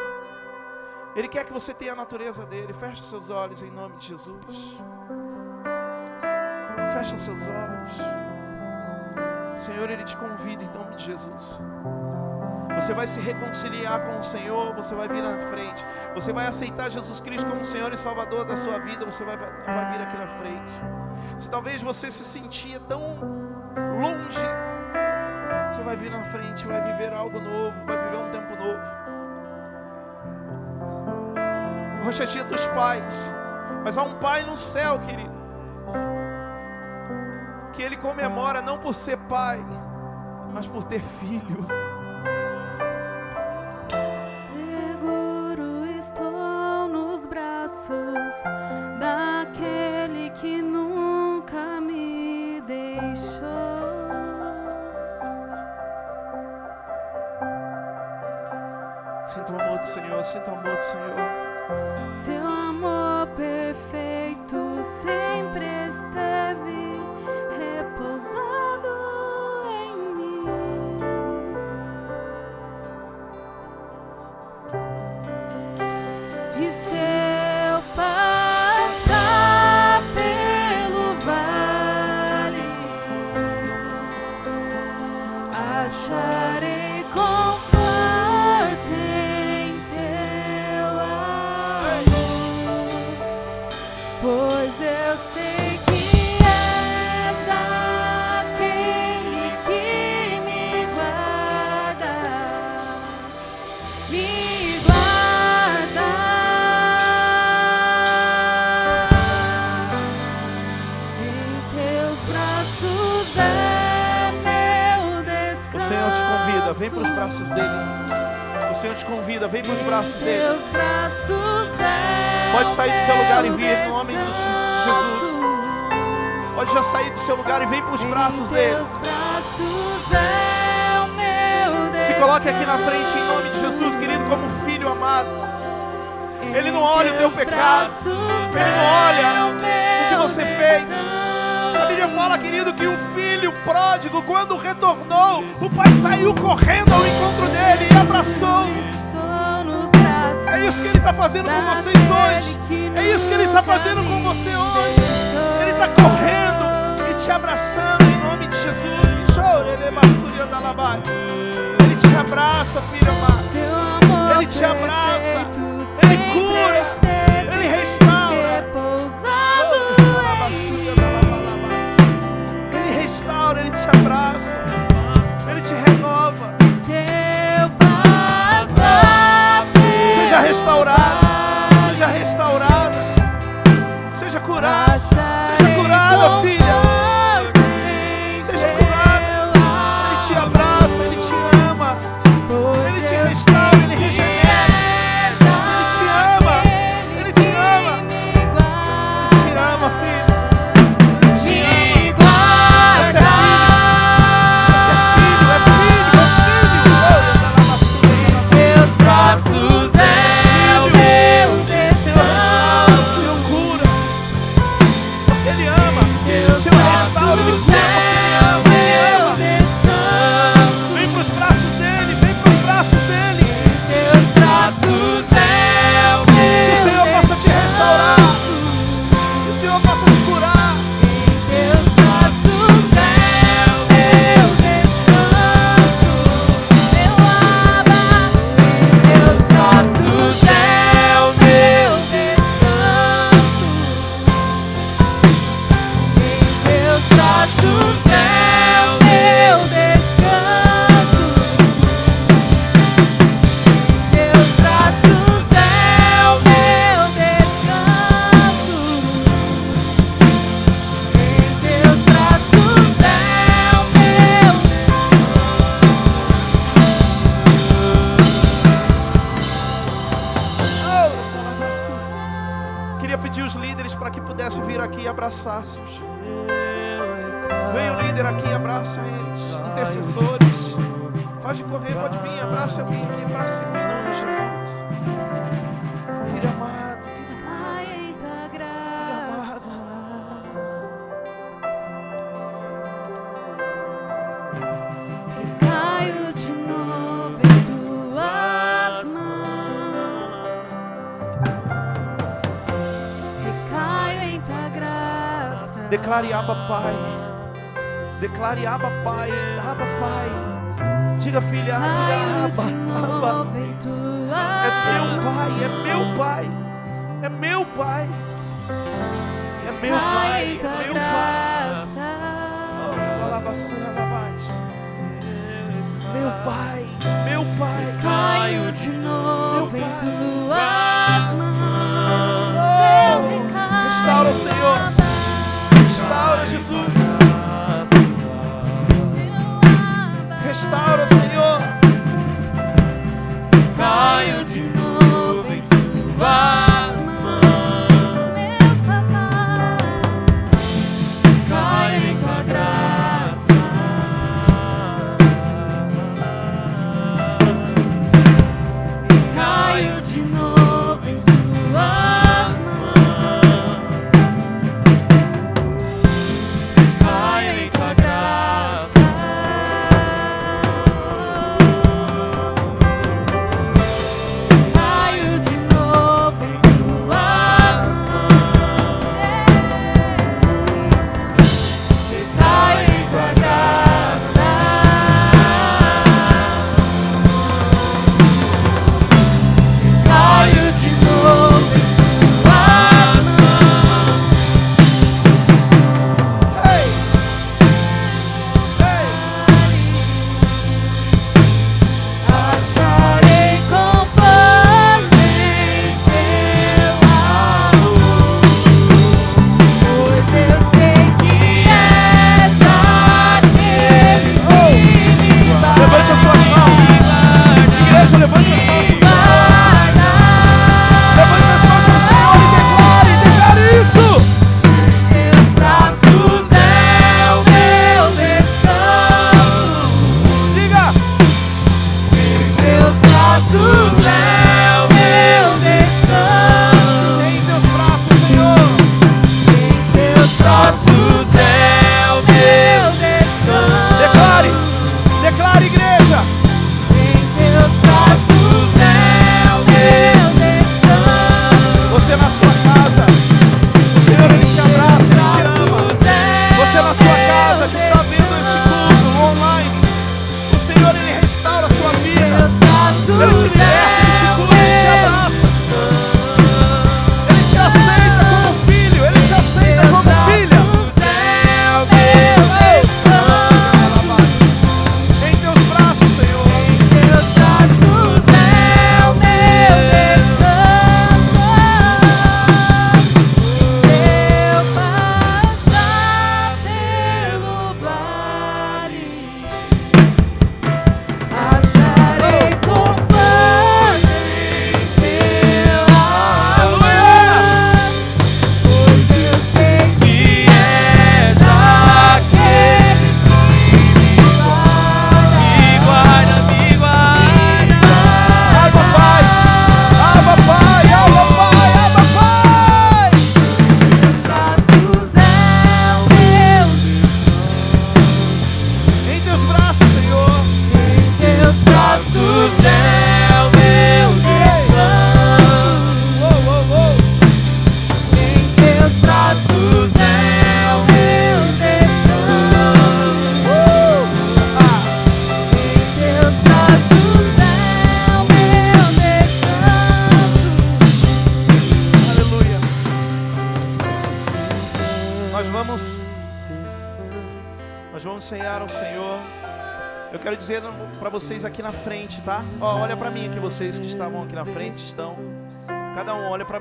Ele quer que você tenha a natureza dele. Feche seus olhos em nome de Jesus. Feche seus olhos. Senhor, Ele te convida em nome de Jesus. Você vai se reconciliar com o Senhor, você vai vir na frente. Você vai aceitar Jesus Cristo como Senhor e Salvador da sua vida, você vai, vai vir aqui na frente. Se talvez você se sentia tão longe, você vai vir na frente, vai viver algo novo, vai viver um tempo novo. Hoje é dia dos pais, mas há um pai no céu, querido, que ele comemora não por ser pai, mas por ter filho. os braços dele. Se coloque aqui na frente em nome de Jesus, querido, como filho amado. Ele não olha o teu pecado, ele não olha o que você fez. A Bíblia fala, querido, que um filho pródigo, quando retornou, o pai saiu correndo ao encontro dele e abraçou. É, tá é isso que ele está fazendo com vocês hoje. É isso que ele está fazendo com você hoje. Ele está correndo te abraçando em nome de Jesus. É ele te abraça, filho amado. Ele te abraça. Ele cura.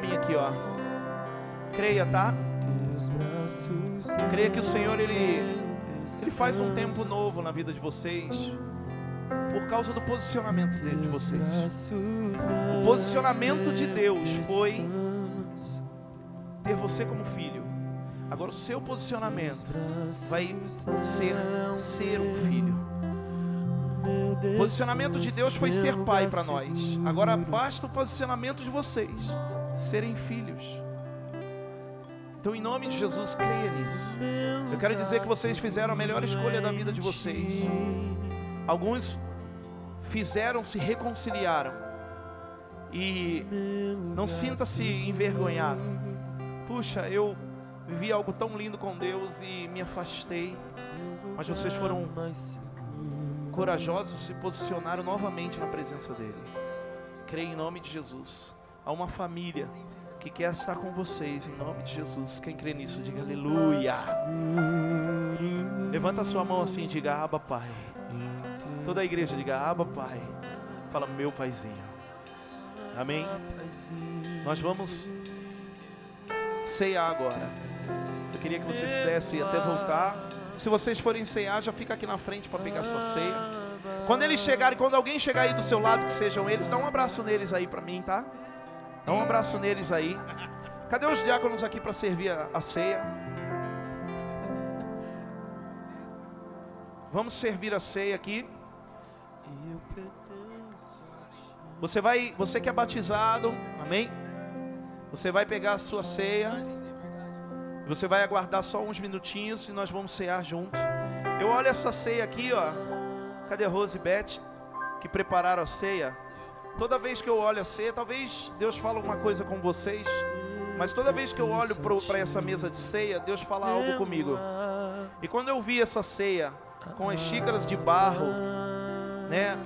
Mim aqui, ó. Creia, tá? Creia que o Senhor ele ele faz um tempo novo na vida de vocês por causa do posicionamento dele de vocês. O posicionamento de Deus foi ter você como filho. Agora o seu posicionamento vai ser ser um filho. O posicionamento de Deus foi ser pai para nós. Agora basta o posicionamento de vocês serem filhos. Então, em nome de Jesus, creia nisso. Eu quero dizer que vocês fizeram a melhor escolha da vida de vocês. Alguns fizeram, se reconciliaram. E não sinta-se envergonhado. Puxa, eu vivi algo tão lindo com Deus e me afastei. Mas vocês foram corajosos se posicionaram novamente na presença dEle. Creia em nome de Jesus. Há uma família que quer estar com vocês, em nome de Jesus. Quem crê nisso, diga aleluia. Levanta a sua mão assim e diga, Abba Pai. Toda a igreja diga, Abba Pai. Fala, meu paizinho. Amém? Nós vamos ceiar agora. Eu queria que vocês pudessem até voltar. Se vocês forem ceiar, já fica aqui na frente para pegar sua ceia. Quando eles chegarem, quando alguém chegar aí do seu lado, que sejam eles, dá um abraço neles aí para mim, tá? Dá um abraço neles aí. Cadê os diáconos aqui para servir a, a ceia? Vamos servir a ceia aqui. Você vai, você que é batizado, amém? Você vai pegar a sua ceia. Você vai aguardar só uns minutinhos e nós vamos cear juntos. Eu olho essa ceia aqui, ó. Cadê a Rose e Beth que prepararam a ceia? Toda vez que eu olho a ceia, talvez Deus fale alguma coisa com vocês, mas toda vez que eu olho para essa mesa de ceia, Deus fala algo comigo. E quando eu vi essa ceia com as xícaras de barro, né,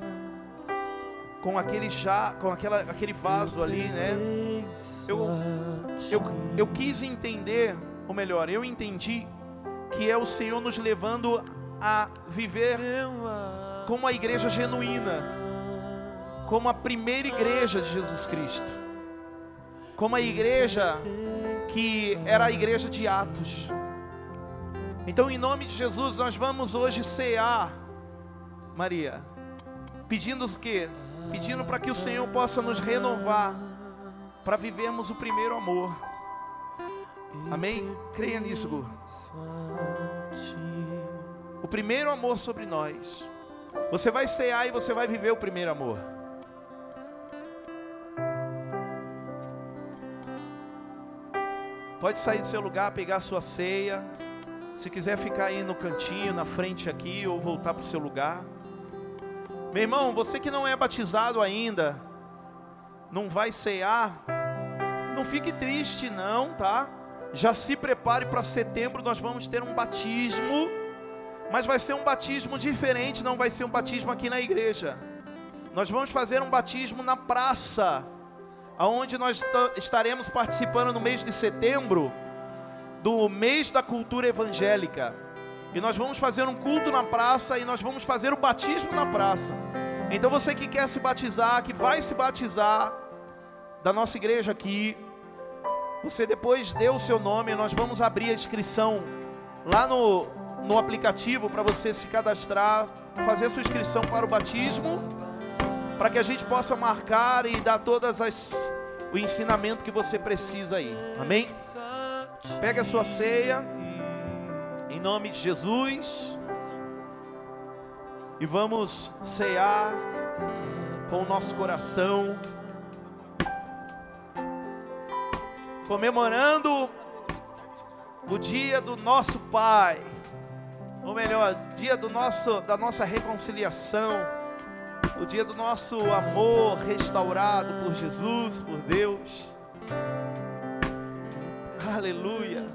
com aquele já, com aquela, aquele vaso ali, né, eu, eu, eu quis entender, ou melhor, eu entendi que é o Senhor nos levando a viver como a igreja genuína como a primeira igreja de Jesus Cristo, como a igreja que era a igreja de Atos. Então, em nome de Jesus, nós vamos hoje cear, Maria, pedindo o quê? Pedindo para que o Senhor possa nos renovar, para vivermos o primeiro amor. Amém? Creia nisso, Gu. O primeiro amor sobre nós. Você vai cear e você vai viver o primeiro amor. Pode sair do seu lugar, pegar a sua ceia. Se quiser ficar aí no cantinho, na frente aqui, ou voltar para o seu lugar. Meu irmão, você que não é batizado ainda, não vai cear, não fique triste não, tá? Já se prepare para setembro, nós vamos ter um batismo, mas vai ser um batismo diferente, não vai ser um batismo aqui na igreja. Nós vamos fazer um batismo na praça aonde nós estaremos participando no mês de setembro do mês da cultura evangélica. E nós vamos fazer um culto na praça e nós vamos fazer o batismo na praça. Então você que quer se batizar, que vai se batizar da nossa igreja aqui, você depois dê o seu nome, nós vamos abrir a inscrição lá no, no aplicativo para você se cadastrar, fazer a sua inscrição para o batismo para que a gente possa marcar e dar todas as o ensinamento que você precisa aí. Amém? Pega a sua ceia em nome de Jesus e vamos cear com o nosso coração comemorando o dia do nosso Pai, ou melhor, dia do nosso da nossa reconciliação o dia do nosso amor restaurado por Jesus, por Deus. Aleluia.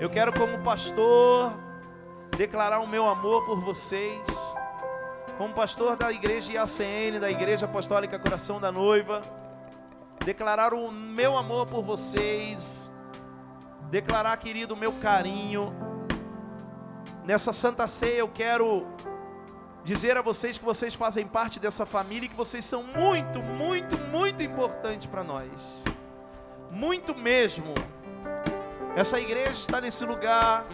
Eu quero, como pastor, declarar o meu amor por vocês. Como pastor da igreja IACN, da Igreja Apostólica Coração da Noiva, declarar o meu amor por vocês declarar, querido, o meu carinho. Nessa Santa Ceia eu quero dizer a vocês que vocês fazem parte dessa família e que vocês são muito, muito, muito importantes para nós. Muito mesmo. Essa igreja está nesse lugar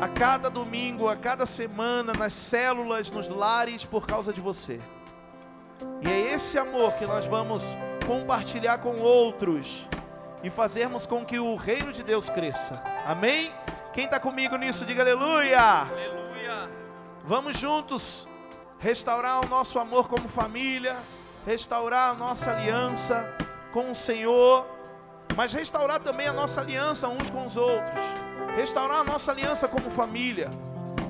a cada domingo, a cada semana, nas células, nos lares, por causa de você. E é esse amor que nós vamos compartilhar com outros e fazermos com que o reino de Deus cresça. Amém? Quem está comigo nisso, diga aleluia. Aleluia. Vamos juntos restaurar o nosso amor como família, restaurar a nossa aliança com o Senhor, mas restaurar também a nossa aliança uns com os outros, restaurar a nossa aliança como família,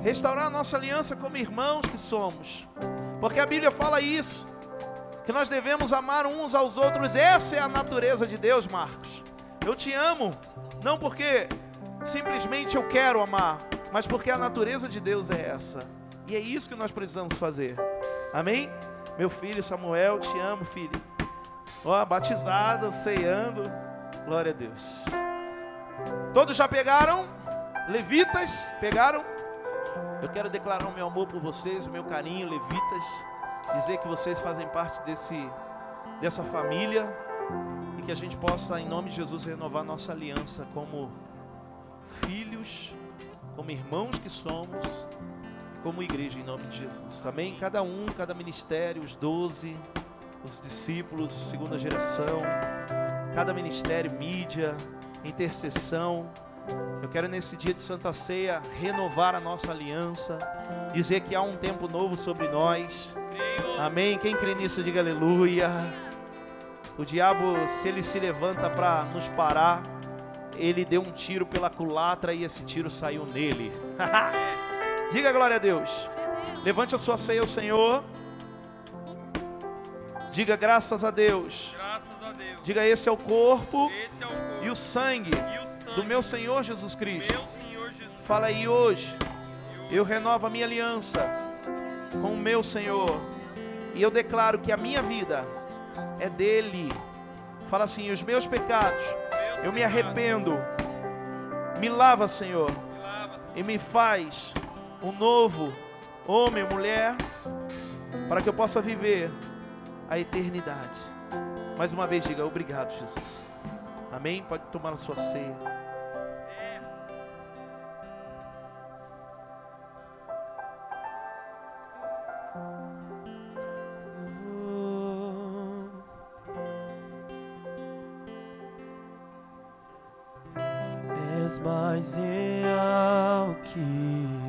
restaurar a nossa aliança como irmãos que somos, porque a Bíblia fala isso, que nós devemos amar uns aos outros, essa é a natureza de Deus, Marcos. Eu te amo, não porque simplesmente eu quero amar, mas porque a natureza de Deus é essa. E é isso que nós precisamos fazer. Amém? Meu filho Samuel, te amo, filho. Ó, batizado, ceando. Glória a Deus. Todos já pegaram? Levitas, pegaram? Eu quero declarar o meu amor por vocês, o meu carinho, levitas. Dizer que vocês fazem parte desse, dessa família. E que a gente possa, em nome de Jesus, renovar nossa aliança como filhos, como irmãos que somos como igreja em nome de Jesus. Amém? Cada um, cada ministério, os doze, os discípulos, segunda geração, cada ministério, mídia, intercessão. Eu quero nesse dia de Santa Ceia renovar a nossa aliança, dizer que há um tempo novo sobre nós. Amém? Quem crê nisso, diga aleluia. O diabo, se ele se levanta para nos parar, ele deu um tiro pela culatra e esse tiro saiu nele. Diga glória a Deus. Levante a sua ceia ao Senhor. Diga graças a Deus. Graças a Deus. Diga esse é o corpo é o corpo e o sangue e o sangue do meu Senhor Jesus Cristo. Senhor Jesus. Fala aí hoje. Eu renovo a minha aliança com o meu Senhor. E eu declaro que a minha vida é dele. Fala assim: os meus pecados, eu me arrependo. Me lava, Senhor, e me faz um novo homem, mulher, para que eu possa viver a eternidade. Mais uma vez diga obrigado, Jesus. Amém? Pode tomar a sua ceia. És mais real que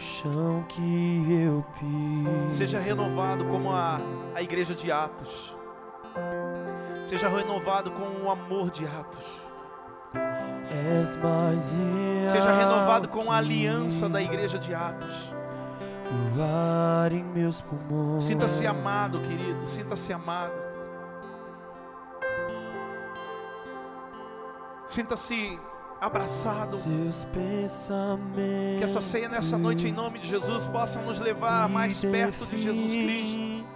chão que eu piso. Seja renovado como a, a igreja de Atos. Seja renovado com o amor de Atos. És mais real Seja renovado com a aliança da igreja de Atos. O ar em meus pulmões. Sinta-se amado, querido. Sinta-se amado. Sinta-se abraçado. Que essa ceia nessa noite, em nome de Jesus, possa nos levar mais perto de Jesus Cristo.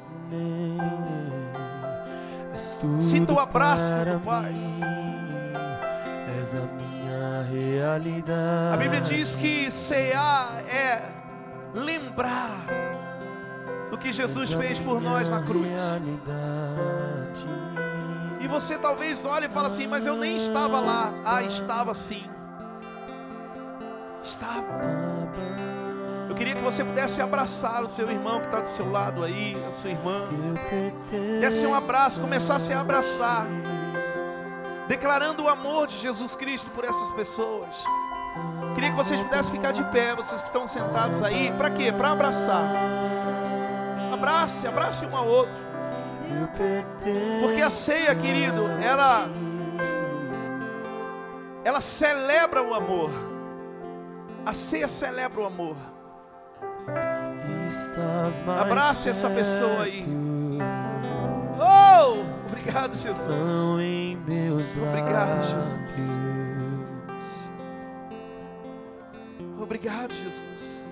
Sinta o abraço do Pai. És a minha realidade. A Bíblia diz que cear é lembrar do que Jesus fez por nós na cruz. realidade. E você talvez olhe e fale assim, mas eu nem estava lá. Ah, estava sim. Estava. Eu queria que você pudesse abraçar o seu irmão que está do seu lado aí, a sua irmã. Desse um abraço, começasse a abraçar. Declarando o amor de Jesus Cristo por essas pessoas. Queria que vocês pudessem ficar de pé, vocês que estão sentados aí. Para quê? Para abraçar. Abrace, abrace um ao outro. Porque a ceia, querido, ela ela celebra o amor. A ceia celebra o amor. Abrace essa pessoa aí. Oh! Obrigado, Jesus. Obrigado. Jesus. Obrigado, Jesus.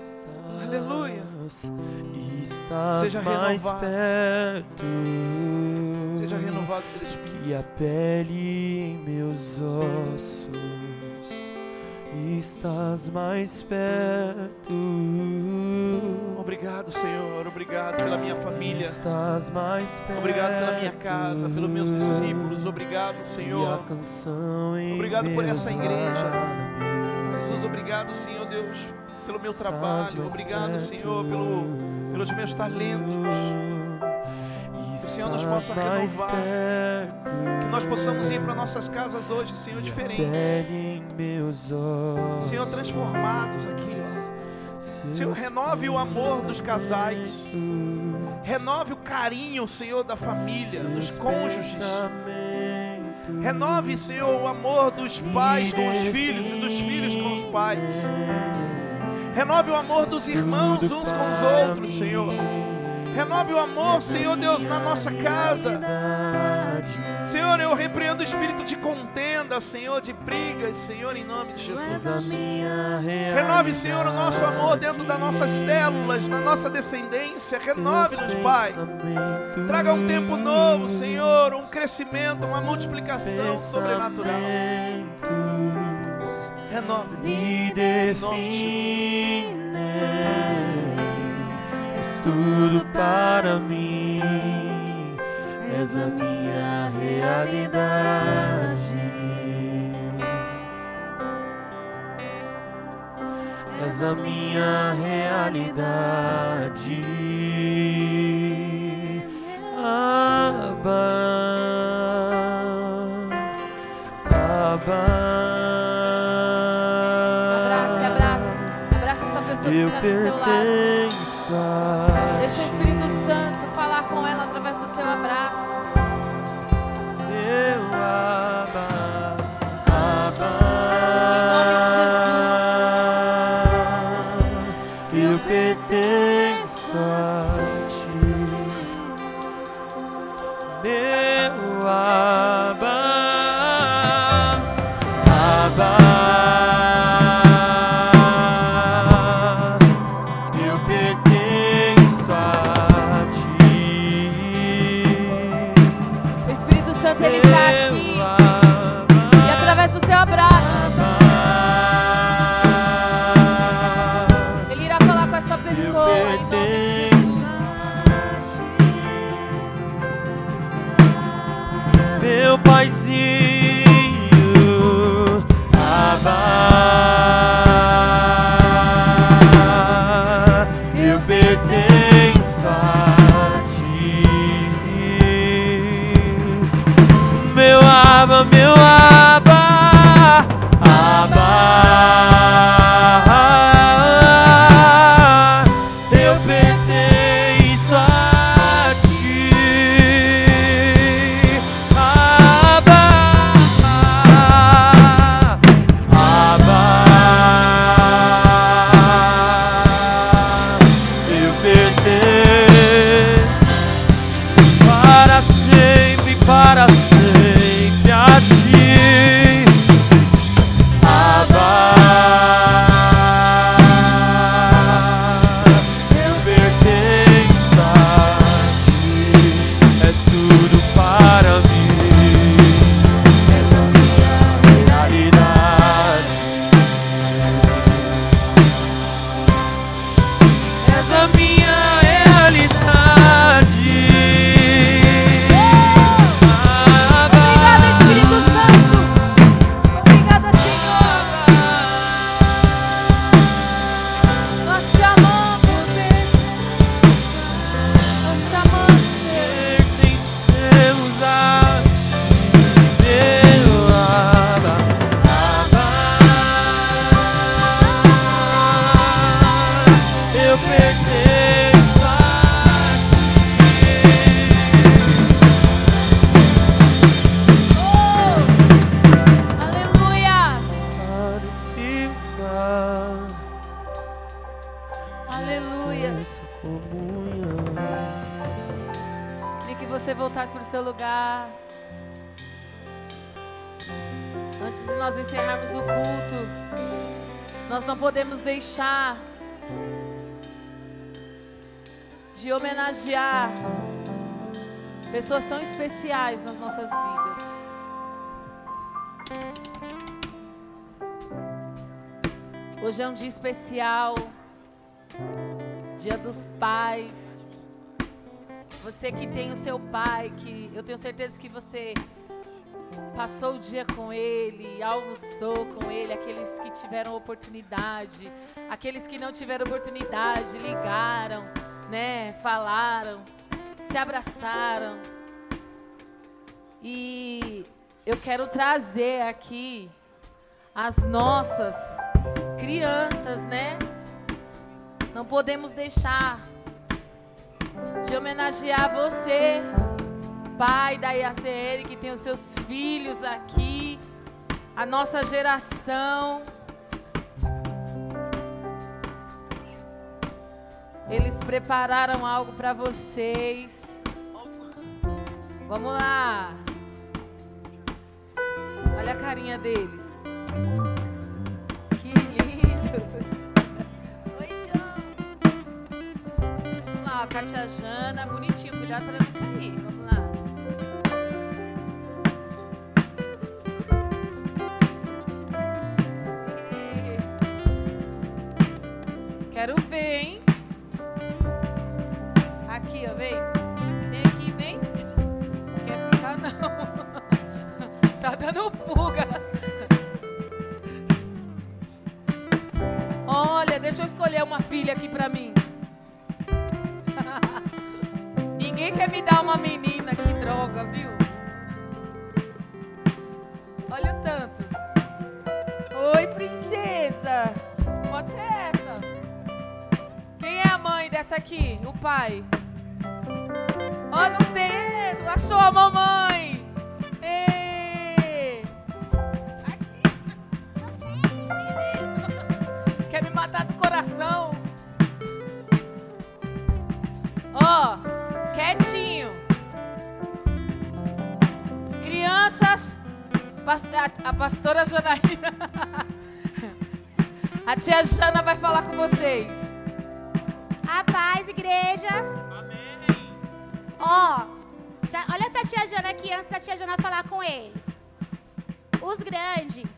Estás- Aleluia. Estás Seja mais renovado. perto. Seja renovado pelo Espírito. que a pele em meus ossos estás mais perto. Obrigado, Senhor. Obrigado pela minha família. Estás mais perto. Obrigado pela minha casa, pelos meus discípulos. Obrigado, Senhor. Obrigado por essa igreja. Jesus, obrigado, Senhor Deus, pelo meu trabalho. Obrigado. Senhor, pelo, pelos meus talentos. Que o Senhor nos possa renovar. Que nós possamos ir para nossas casas hoje, Senhor, diferentes. Senhor, transformados aqui, ó. Senhor, renove o amor dos casais. Renove o carinho, Senhor, da família, dos cônjuges. Renove, Senhor, o amor dos pais com os filhos e dos filhos com os pais. Renove o amor dos irmãos uns com os outros, Senhor. Renove o amor, Senhor Deus, na nossa casa. Senhor, eu repreendo o espírito de contenda, Senhor, de brigas, Senhor, em nome de Jesus. Renove, Senhor, o nosso amor dentro das nossas células, na nossa descendência. Renove-nos, Pai. Traga um tempo novo, Senhor, um crescimento, uma multiplicação sobrenatural. Renove. me define. És tudo para mim. És a minha realidade. És a minha realidade. Abba. Abrace, pessoa que Eu pai, que eu tenho certeza que você passou o dia com ele, almoçou com ele, aqueles que tiveram oportunidade, aqueles que não tiveram oportunidade, ligaram, né, falaram, se abraçaram. E eu quero trazer aqui as nossas crianças, né? Não podemos deixar de homenagear você, pai da IACN, que tem os seus filhos aqui, a nossa geração. Eles prepararam algo para vocês. Vamos lá. Olha a carinha deles. Que lindos. Oi, John. Vamos lá, Katia Jana, bonitinho. Cuidado para não cair. Quero ver, hein? Aqui, ó, vem. Vem aqui, vem. Quer ficar, não. tá dando fuga. Olha, deixa eu escolher uma filha aqui pra mim. Ninguém quer me dar uma menina, que droga, viu? Aqui? O pai. Ó, não tem. A mamãe. Ê. Aqui. Quer me matar do coração? Ó, quietinho. Crianças, a pastora Janaína. A tia Jana vai falar com vocês. Igreja. Ó, já- olha pra tia Jana aqui antes da tia Jana falar com eles. Os grandes,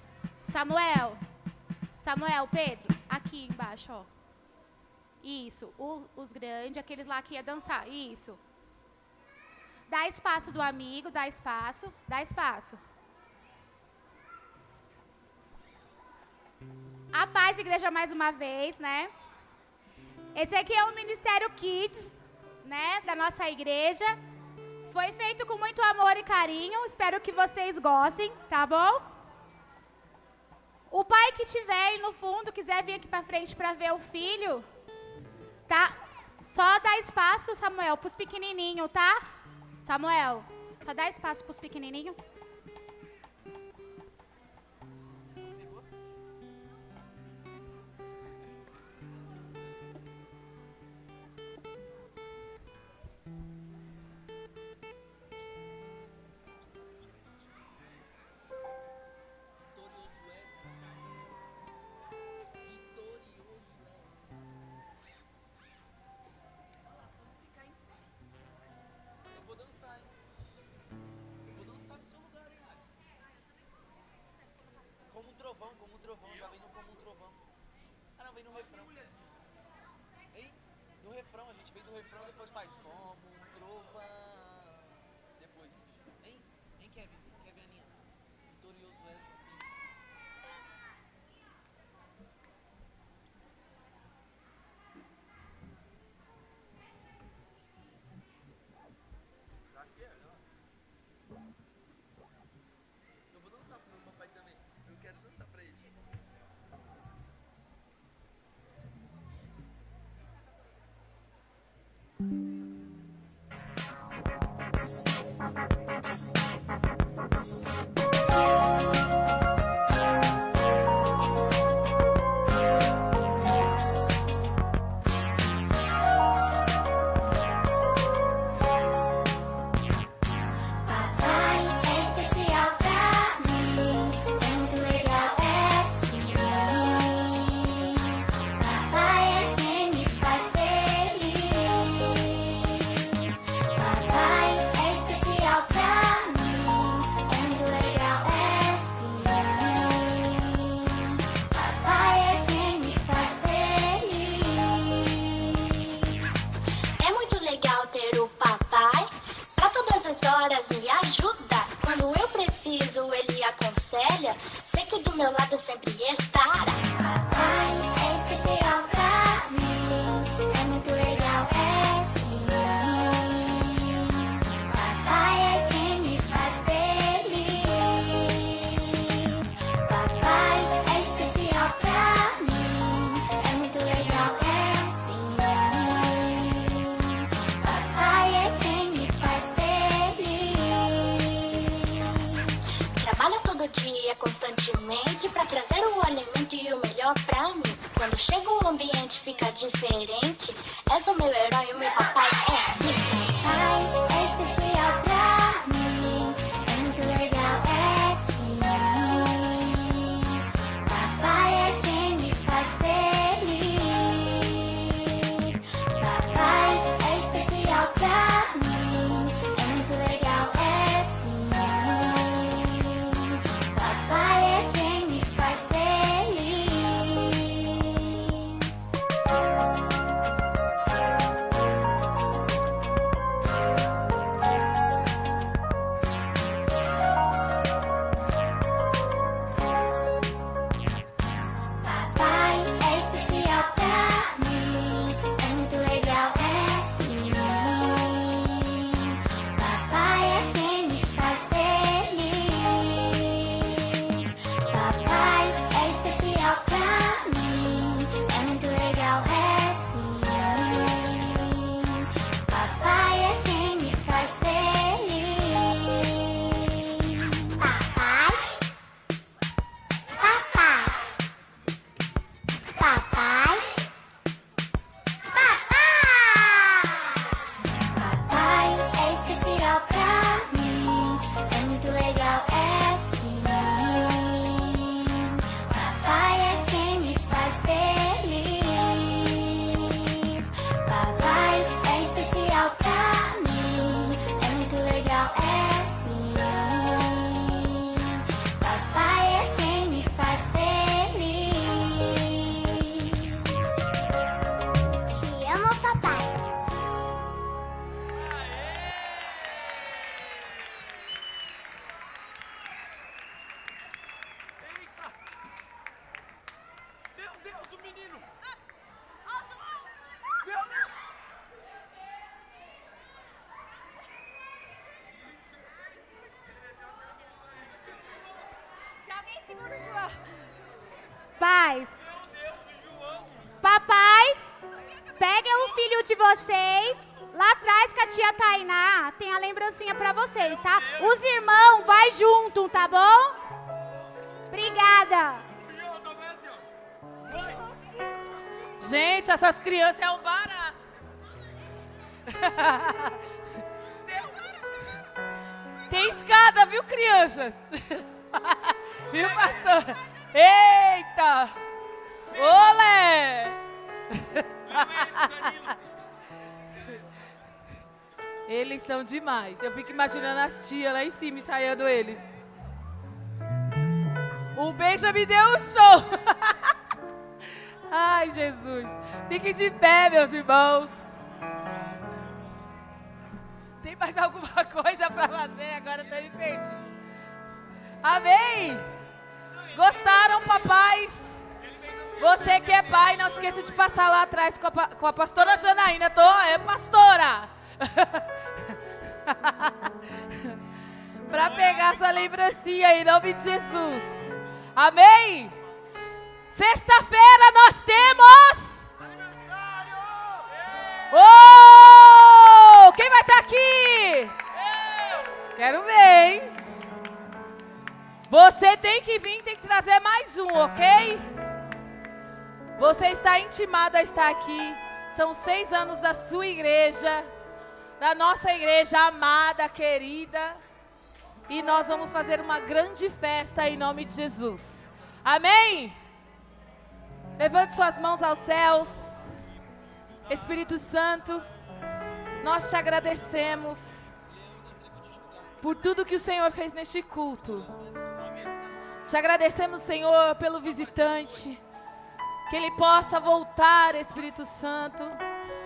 Samuel, Samuel, Pedro, aqui embaixo, ó. Isso, o- os grandes, aqueles lá que ia dançar, isso. Dá espaço do amigo, dá espaço, dá espaço. A paz, igreja, mais uma vez, né? Esse aqui é o Ministério Kids, né, da nossa igreja. Foi feito com muito amor e carinho. Espero que vocês gostem, tá bom? O pai que tiver aí no fundo, quiser vir aqui pra frente para ver o filho, tá? Só dá espaço, Samuel, pros pequenininhos, tá? Samuel, só dá espaço pros pequenininhos. Kevin? novato sempre é diferente. És o meu herói, o meu papai é vocês, tá? Os irmãos, vai junto, tá bom? Obrigada. Gente, essas crianças é um barato. Tem escada, viu, crianças? viu, pastor? Eita! Olé! Eles são demais. Eu fico imaginando as tias lá em cima ensaiando eles. O Benjamin deu um show. Ai, Jesus. Fiquem de pé, meus irmãos. Tem mais alguma coisa para fazer? Agora tô me perdi. Amém? Gostaram, papais? Você que é pai, não esqueça de passar lá atrás com a, com a pastora Janaína. Tô, é pastora. para pegar sua lembrancinha em nome de Jesus. Amém? Sexta-feira nós temos. Oh! Quem vai estar aqui? Quero ver, hein? Você tem que vir, tem que trazer mais um, ok? Você está intimado a estar aqui. São seis anos da sua igreja, da nossa igreja amada, querida. E nós vamos fazer uma grande festa em nome de Jesus. Amém? Levante suas mãos aos céus. Espírito Santo, nós te agradecemos por tudo que o Senhor fez neste culto. Te agradecemos, Senhor, pelo visitante. Que ele possa voltar, Espírito Santo.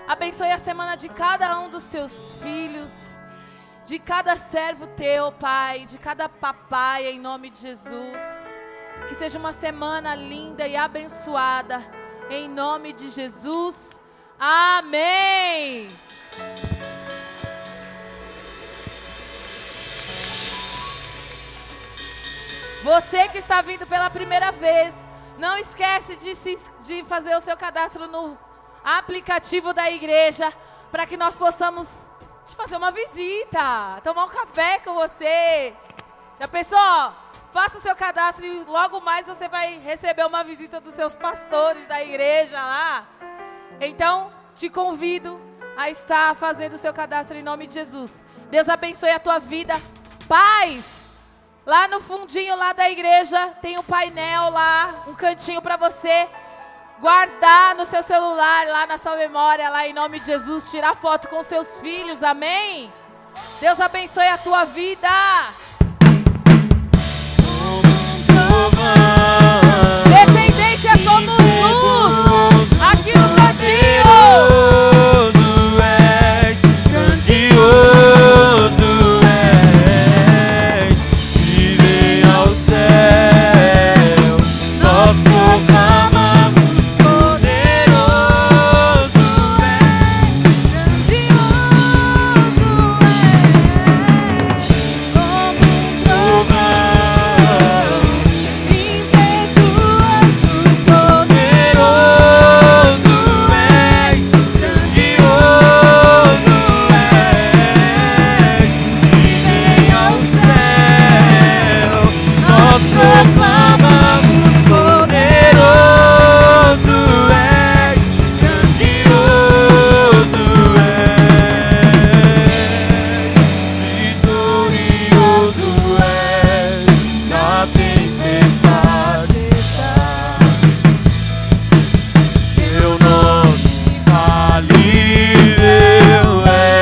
Abençoe a semana de cada um dos teus filhos, de cada servo teu, Pai, de cada papai, em nome de Jesus. Que seja uma semana linda e abençoada. Em nome de Jesus. Amém. Você que está vindo pela primeira vez, não esquece de, se, de fazer o seu cadastro no aplicativo da igreja para que nós possamos te fazer uma visita, tomar um café com você. Já pensou? Faça o seu cadastro e logo mais você vai receber uma visita dos seus pastores da igreja lá. Então, te convido a estar fazendo o seu cadastro em nome de Jesus. Deus abençoe a tua vida. Paz! Lá no fundinho lá da igreja tem um painel lá, um cantinho para você guardar no seu celular, lá na sua memória, lá em nome de Jesus, tirar foto com seus filhos. Amém? Deus abençoe a tua vida.